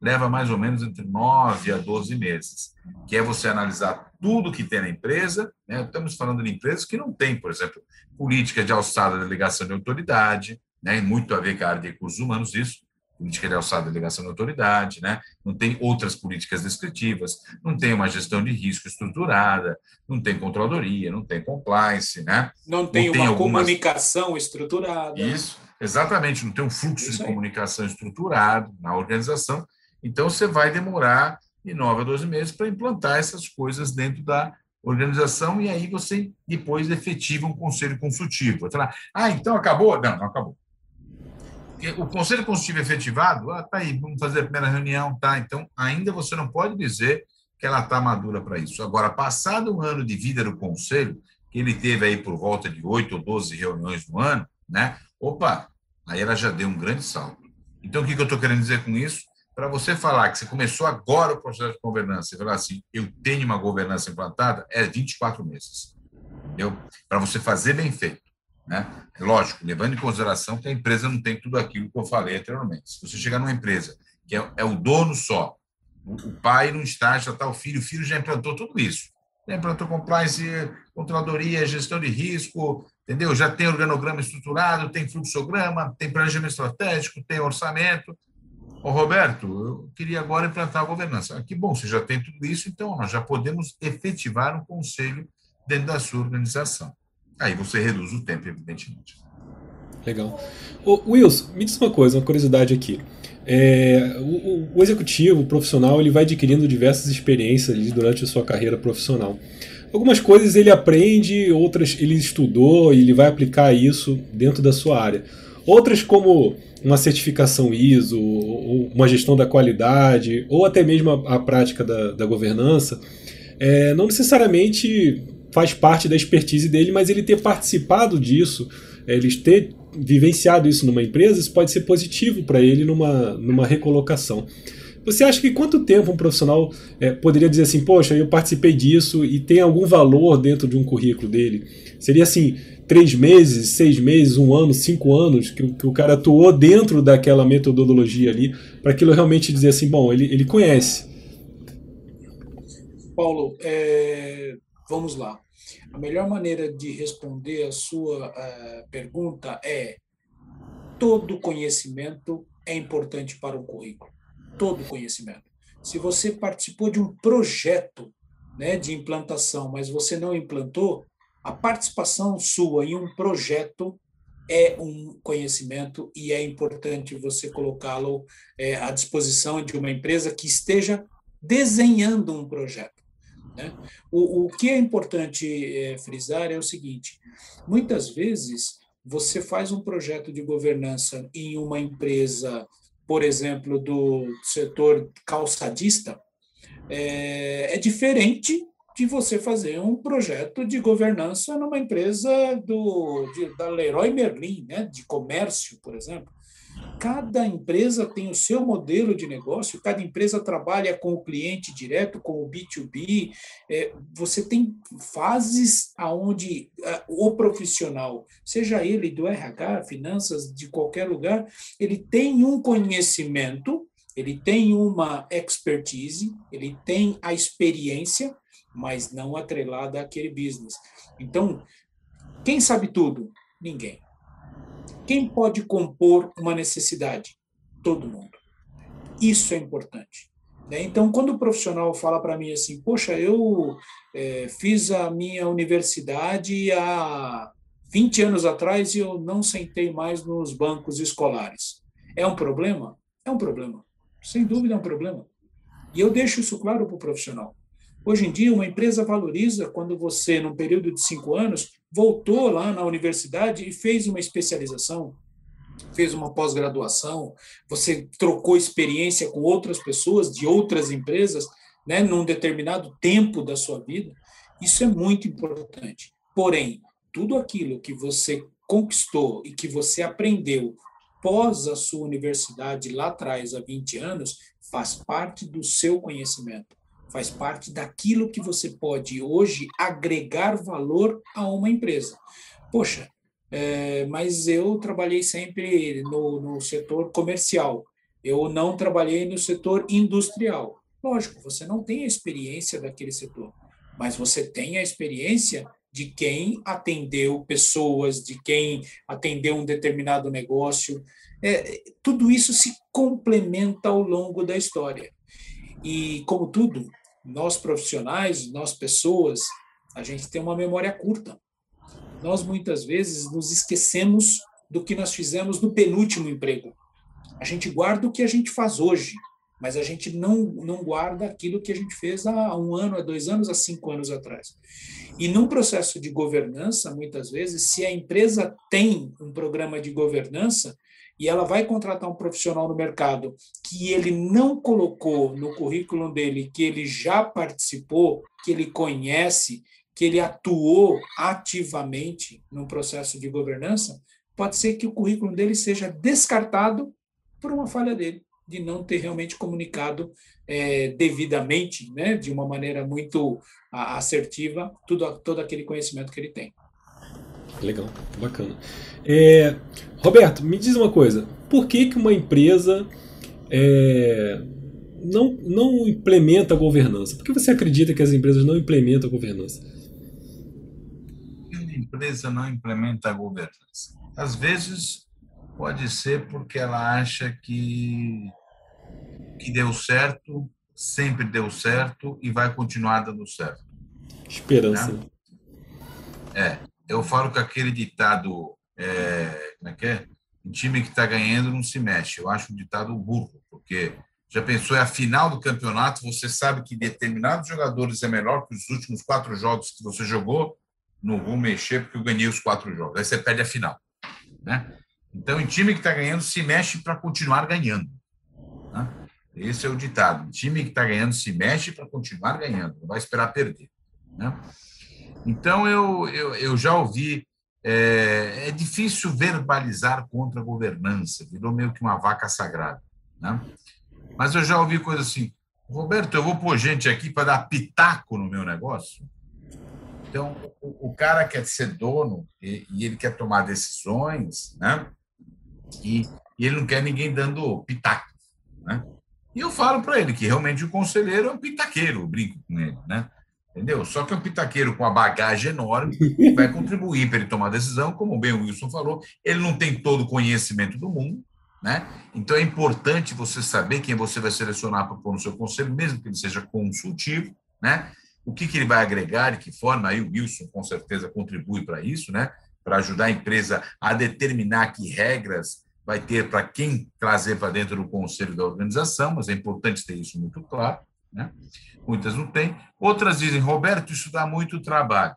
leva mais ou menos entre 9 a 12 meses, que é você analisar tudo que tem na empresa. Né? Estamos falando de empresas que não têm, por exemplo, política de alçada de delegação de autoridade, né? muito a ver com a área de recursos humanos, isso, política de alçada de delegação de autoridade, né? não tem outras políticas descritivas, não tem uma gestão de risco estruturada, não tem controladoria, não tem compliance. Né? Não tem não uma tem algumas... comunicação estruturada. Isso. Exatamente, não tem um fluxo de comunicação estruturado na organização, então você vai demorar de 9 a 12 meses para implantar essas coisas dentro da organização e aí você depois efetiva um conselho consultivo. Ah, então acabou? Não, não acabou. O conselho consultivo efetivado, ah, tá aí, vamos fazer a primeira reunião, tá? Então, ainda você não pode dizer que ela está madura para isso. Agora, passado um ano de vida do conselho, que ele teve aí por volta de 8 ou 12 reuniões no ano, né? Opa, Aí ela já deu um grande salto. Então, o que eu estou querendo dizer com isso? Para você falar que você começou agora o processo de governança e falar assim, eu tenho uma governança implantada, é 24 meses. Entendeu? Para você fazer bem feito. Né? É lógico, levando em consideração que a empresa não tem tudo aquilo que eu falei anteriormente. Se você chegar numa empresa que é, é o dono só, o, o pai não está, já está o filho, o filho já implantou tudo isso. Já implantou compliance, controladoria, gestão de risco, entendeu? Já tem organograma estruturado, tem fluxograma, tem planejamento estratégico, tem orçamento. Ô, Roberto, eu queria agora implantar a governança. Ah, que bom, você já tem tudo isso, então nós já podemos efetivar um conselho dentro da sua organização. Aí você reduz o tempo, evidentemente. Legal. Ô, Wilson, me diz uma coisa, uma curiosidade aqui. É, o, o, executivo, o profissional, ele vai adquirindo diversas experiências durante a sua carreira profissional. Algumas coisas ele aprende, outras ele estudou e ele vai aplicar isso dentro da sua área. Outras, como uma certificação ISO, uma gestão da qualidade, ou até mesmo a, a prática da, da governança, é, não necessariamente faz parte da expertise dele, mas ele ter participado disso, é, ele ter vivenciado isso numa empresa, isso pode ser positivo para ele numa, numa recolocação. Você acha que quanto tempo um profissional é, poderia dizer assim, poxa, eu participei disso e tem algum valor dentro de um currículo dele? Seria assim, três meses, seis meses, um ano, cinco anos que, que o cara atuou dentro daquela metodologia ali para aquilo realmente dizer assim, bom, ele, ele conhece. Paulo, é, vamos lá. A melhor maneira de responder a sua uh, pergunta é: todo conhecimento é importante para o currículo todo o conhecimento. Se você participou de um projeto né, de implantação, mas você não implantou, a participação sua em um projeto é um conhecimento e é importante você colocá-lo é, à disposição de uma empresa que esteja desenhando um projeto. Né? O, o que é importante é, frisar é o seguinte: muitas vezes você faz um projeto de governança em uma empresa por exemplo, do setor calçadista, é, é diferente de você fazer um projeto de governança numa empresa do, de, da Leroy Merlin, né, de comércio, por exemplo. Cada empresa tem o seu modelo de negócio, cada empresa trabalha com o cliente direto, com o B2B. É, você tem fases aonde é, o profissional, seja ele do RH, finanças, de qualquer lugar, ele tem um conhecimento, ele tem uma expertise, ele tem a experiência, mas não atrelada àquele business. Então, quem sabe tudo? Ninguém. Quem pode compor uma necessidade? Todo mundo. Isso é importante. Né? Então, quando o profissional fala para mim assim, poxa, eu é, fiz a minha universidade há 20 anos atrás e eu não sentei mais nos bancos escolares. É um problema? É um problema. Sem dúvida é um problema. E eu deixo isso claro para o profissional. Hoje em dia, uma empresa valoriza quando você, num período de cinco anos, voltou lá na universidade e fez uma especialização, fez uma pós-graduação, você trocou experiência com outras pessoas de outras empresas, né, num determinado tempo da sua vida. Isso é muito importante. Porém, tudo aquilo que você conquistou e que você aprendeu pós a sua universidade lá atrás, há 20 anos, faz parte do seu conhecimento, faz parte daquilo que você pode hoje agregar valor a uma empresa. Poxa, é, mas eu trabalhei sempre no, no setor comercial, eu não trabalhei no setor industrial. Lógico, você não tem a experiência daquele setor, mas você tem a experiência de quem atendeu pessoas, de quem atendeu um determinado negócio. É, tudo isso se complementa ao longo da história. E, como tudo, nós profissionais, nós pessoas, a gente tem uma memória curta. Nós, muitas vezes, nos esquecemos do que nós fizemos no penúltimo emprego. A gente guarda o que a gente faz hoje, mas a gente não, não guarda aquilo que a gente fez há um ano, há dois anos, há cinco anos atrás. E num processo de governança, muitas vezes, se a empresa tem um programa de governança e ela vai contratar um profissional no mercado que ele não colocou no currículo dele, que ele já participou, que ele conhece, que ele atuou ativamente no processo de governança, pode ser que o currículo dele seja descartado por uma falha dele de não ter realmente comunicado é, devidamente, né, de uma maneira muito assertiva, tudo, todo aquele conhecimento que ele tem. Legal, bacana. É, Roberto, me diz uma coisa: por que, que uma empresa é, não, não implementa a governança? Por que você acredita que as empresas não implementam a governança? A empresa não implementa a governança. Às vezes pode ser porque ela acha que que deu certo, sempre deu certo e vai continuar dando certo. Esperança. Né? É, eu falo que aquele ditado, é, como é que é? Um time que está ganhando não se mexe. Eu acho um ditado burro, porque já pensou, é a final do campeonato, você sabe que determinados jogadores é melhor que os últimos quatro jogos que você jogou, não vou mexer porque eu ganhei os quatro jogos. Aí você perde a final. Né? Então, em time que está ganhando, se mexe para continuar ganhando. Né? Esse é o ditado. O time que está ganhando se mexe para continuar ganhando, não vai esperar perder. Né? Então, eu, eu, eu já ouvi. É, é, difícil verbalizar contra a governança, virou meio que uma vaca sagrada. Né? Mas eu já ouvi coisa assim: Roberto, eu vou pôr gente aqui para dar pitaco no meu negócio. Então, o, o cara quer ser dono e, e, ele quer tomar decisões, né? E, e ele não quer ninguém dando pitaco, né? E eu falo para ele que realmente o conselheiro é um pitaqueiro, brinco com ele, né? Entendeu? Só que é um pitaqueiro com uma bagagem enorme que vai contribuir para ele tomar decisão, como bem o Wilson falou, ele não tem todo o conhecimento do mundo, né? Então é importante você saber quem você vai selecionar para pôr no seu conselho, mesmo que ele seja consultivo, né? O que, que ele vai agregar e que forma, aí o Wilson com certeza contribui para isso, né? Para ajudar a empresa a determinar que regras vai ter para quem trazer para dentro do conselho da organização, mas é importante ter isso muito claro. Né? Muitas não têm. Outras dizem, Roberto, isso dá muito trabalho.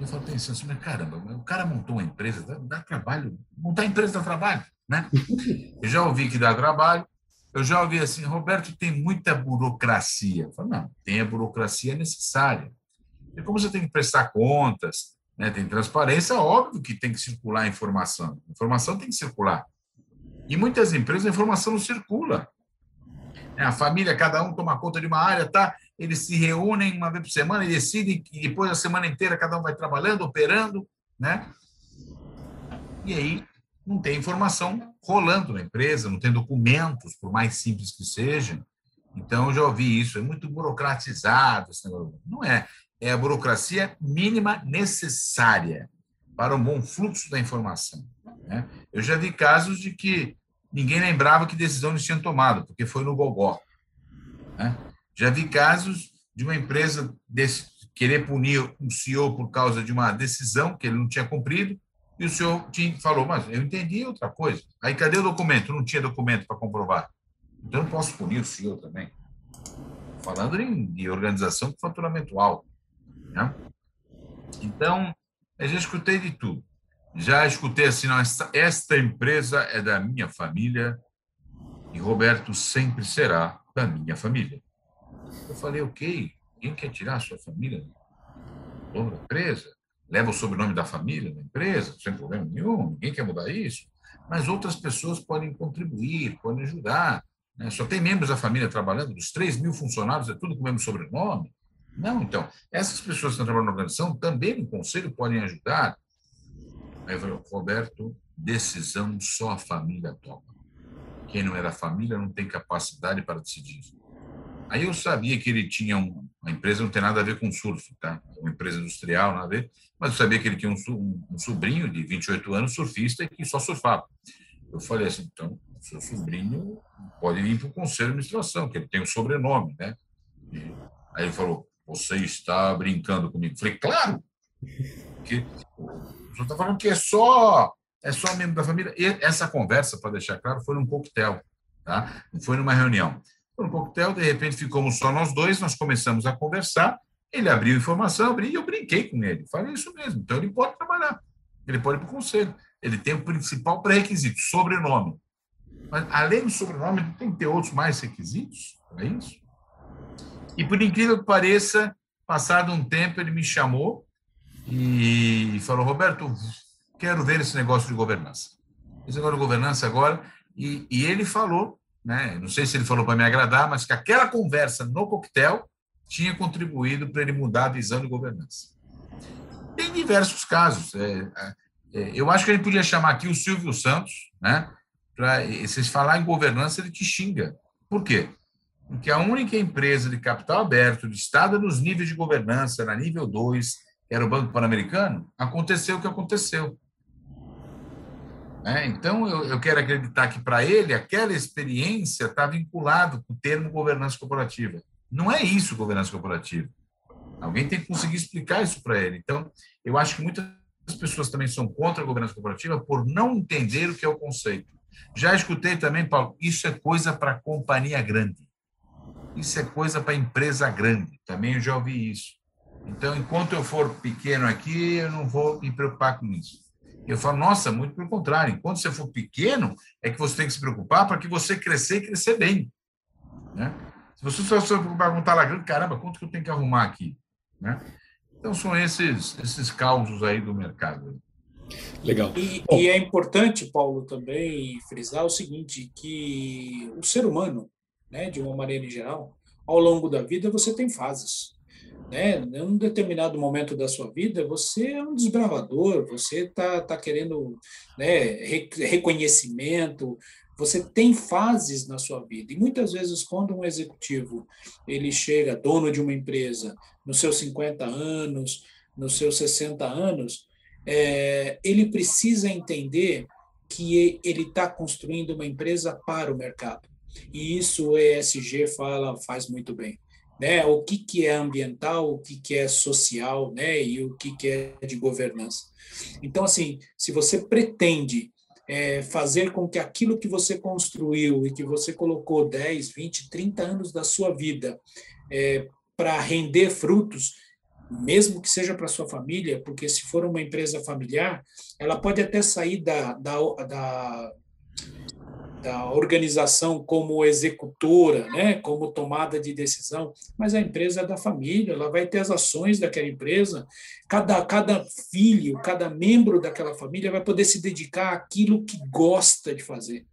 Eu falo pensando assim, mas caramba, o cara montou uma empresa, dá, trabalho. Montar empresa dá trabalho. Né? Eu já ouvi que dá trabalho. Eu já ouvi assim, Roberto, tem muita burocracia. Eu falo, não, tem a burocracia necessária. E como você tem que prestar contas, né? Tem transparência, óbvio que tem que circular a informação. A informação tem que circular. E muitas empresas a informação não circula. É, a família, cada um toma conta de uma área, tá? Eles se reúnem uma vez por semana e decidem que depois a semana inteira cada um vai trabalhando, operando, né? E aí não tem informação rolando na empresa, não tem documentos, por mais simples que sejam. Então, eu já ouvi isso, é muito burocratizado. Não é é a burocracia mínima necessária para um bom fluxo da informação. Né? Eu já vi casos de que ninguém lembrava que decisão eles tinham tomado, porque foi no gogó. Né? Já vi casos de uma empresa querer punir um CEO por causa de uma decisão que ele não tinha cumprido, E o senhor tinha, falou, mas eu entendi outra coisa. Aí cadê o documento? Não tinha documento para comprovar. Então eu não posso punir o senhor também. Falando em, de organização com faturamento alto. Né? Então, eu já escutei de tudo. Já escutei assim, não, esta, empresa é da minha família e Roberto sempre será da minha família. Eu falei, ok, ninguém quer tirar a sua família do dono da empresa, leva o sobrenome da família da empresa, sem problema nenhum, ninguém quer mudar isso, mas outras pessoas podem contribuir, podem ajudar. Né? Só tem membros da família trabalhando, dos 3 mil funcionários, é tudo com o mesmo sobrenome. Não, então, essas pessoas que estão trabalhando na organização também no conselho podem ajudar. Falei, Roberto, decisão só a família toma. Quem não é da família não tem capacidade para decidir. Aí eu sabia que ele tinha um, uma empresa não tem nada a ver com surf, tá? Uma empresa industrial, nada a ver, mas eu sabia que ele tinha um, um sobrinho de 28 anos, surfista, que só surfava. Eu falei assim, então, seu sobrinho pode vir para o conselho de administração, que ele tem um sobrenome, né? E aí ele falou, você está brincando comigo. Eu falei, claro, que o senhor está falando que é só é só membro da família. E essa conversa, para deixar claro, foi num coquetel, tá? Não foi numa reunião. Foi num coquetel, de repente ficamos só nós dois, nós começamos a conversar, ele abriu informação, abri, e eu brinquei com ele. Falei isso mesmo. Então ele pode trabalhar, ele pode ir para o conselho. Ele tem o principal pré-requisito, sobrenome. Mas além do sobrenome, tem que ter outros mais requisitos para isso. E por incrível que pareça, passado um tempo, ele me chamou e falou: Roberto, quero ver esse negócio de governança. Esse negócio de governança agora. E, e ele falou, né, não sei se ele falou para me agradar, mas que aquela conversa no coquetel tinha contribuído para ele mudar a visão de governança. Tem diversos casos. É, é, eu acho que ele podia chamar aqui o Silvio Santos, né? Para se falar em governança, ele te xinga. Por quê? Porque a única empresa de capital aberto listada nos níveis de governança, na nível 2, que era o Banco Pan-Americano, aconteceu o que aconteceu. É, então, eu, eu, quero acreditar que, para ele, aquela experiência está vinculada com o termo governança corporativa. Não é isso, governança corporativa. Alguém tem que conseguir explicar isso para ele. Então, eu acho que muitas pessoas também são contra a governança corporativa por não entender o que é o conceito. Já escutei também, Paulo, isso é coisa para companhia grande. Isso é coisa para empresa grande. Também eu já ouvi isso. Então, enquanto eu for pequeno aqui, eu não vou me preocupar com isso. Eu falo, nossa, muito pelo contrário. Enquanto você for pequeno, é que você tem que se preocupar para que você crescer e crescer bem. Né? Se você só se preocupar com o grande, caramba, quanto que eu tenho que arrumar aqui? Né? Então, são esses, esses causos aí do mercado. Legal. E, e, é importante, Paulo, também frisar o seguinte, que o ser humano, né, de uma maneira em geral, ao longo da vida você tem fases. Né? Em um determinado momento da sua vida, você é um desbravador, você está tá querendo né, reconhecimento, você tem fases na sua vida. E muitas vezes, quando um executivo ele chega, dono de uma empresa, nos seus 50 anos, nos seus 60 anos, é, ele precisa entender que ele está construindo uma empresa para o mercado. E isso o ESG fala, faz muito bem né? O que que é ambiental, o que que é social, né? E o que que é de governança. Então, assim, se você pretende é, fazer com que aquilo que você construiu e que você colocou 10, 20, 30 anos da sua vida é, para render frutos, mesmo que seja para sua família, porque se for uma empresa familiar, ela pode até sair da, da, da da organização como executora, né, como tomada de decisão, mas a empresa é da família, ela vai ter as ações daquela empresa, cada, cada filho, cada membro daquela família vai poder se dedicar àquilo que gosta de fazer.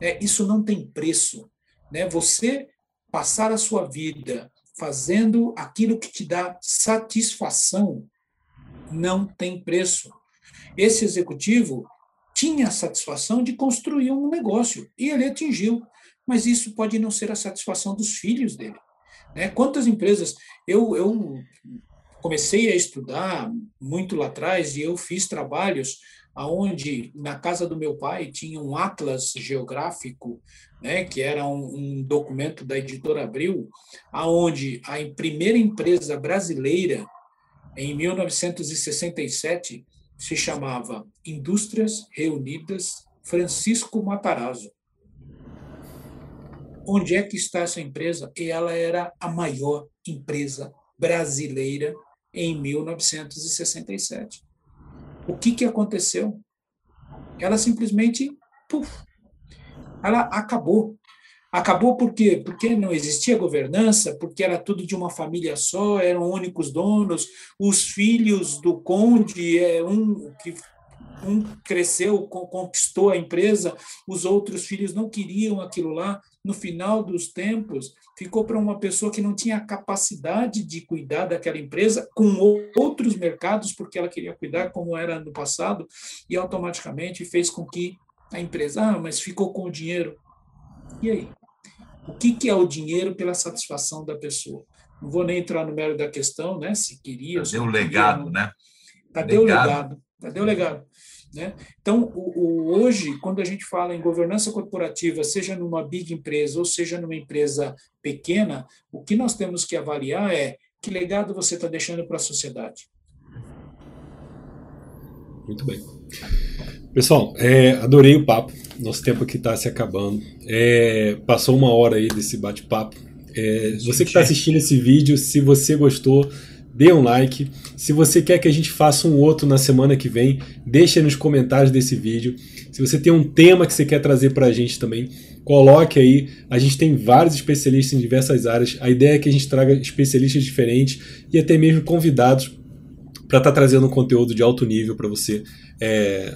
É, isso não tem preço. Né? Você passar a sua vida fazendo aquilo que te dá satisfação não tem preço. Esse executivo tinha a satisfação de construir um negócio e ele atingiu. Mas isso pode não ser a satisfação dos filhos dele. Né? Quantas empresas. Eu, eu comecei a estudar muito lá atrás e eu fiz trabalhos aonde na casa do meu pai tinha um atlas geográfico, né, que era um, um documento da editora Abril, aonde a primeira empresa brasileira em 1967 se chamava Indústrias Reunidas Francisco Matarazzo. Onde é que está essa empresa? E ela era a maior empresa brasileira em 1967. O que, que aconteceu? Ela simplesmente, puf, ela acabou. Acabou por quê? Porque não existia governança, porque era tudo de uma família só, eram únicos donos, os filhos do conde, é um que um cresceu, conquistou a empresa, os outros filhos não queriam aquilo lá. No final dos tempos, ficou para uma pessoa que não tinha capacidade de cuidar daquela empresa com outros mercados, porque ela queria cuidar como era no passado, e automaticamente fez com que a empresa, ah, mas ficou com o dinheiro. E aí? O que, que é o dinheiro pela satisfação da pessoa? Não vou nem entrar no mérito da questão, né? Se queria. Cadê o legado, né? Cadê legado. o legado? Cadê o legado? Né? Então, o, o, hoje, quando a gente fala em governança corporativa, seja numa big empresa ou seja numa empresa pequena, o que nós temos que avaliar é que legado você está deixando para a sociedade. Muito bem. Pessoal, é, adorei o papo. Nosso tempo aqui está se acabando. É, passou uma hora aí desse bate-papo. É, você que está assistindo esse vídeo, se você gostou, dê um like. Se você quer que a gente faça um outro na semana que vem, deixe nos comentários desse vídeo. Se você tem um tema que você quer trazer para a gente também, coloque aí. A gente tem vários especialistas em diversas áreas. A ideia é que a gente traga especialistas diferentes e até mesmo convidados para estar tá trazendo um conteúdo de alto nível para você é,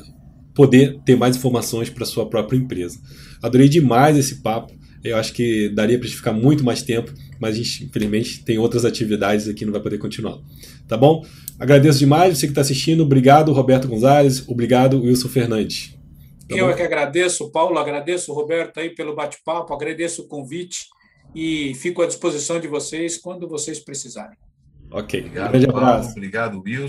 poder ter mais informações para sua própria empresa. Adorei demais esse papo. Eu acho que daria para a gente ficar muito mais tempo, mas a gente, infelizmente, tem outras atividades aqui, não vai poder continuar. Tá bom? Agradeço demais você que está assistindo. Obrigado, Roberto Gonzalez. Obrigado, Wilson Fernandes. Tá Eu bom? é que agradeço, Paulo, agradeço, Roberto, aí pelo bate-papo, agradeço o convite e fico à disposição de vocês quando vocês precisarem. Ok. Obrigado, um grande abraço. Paulo, obrigado, Wilson.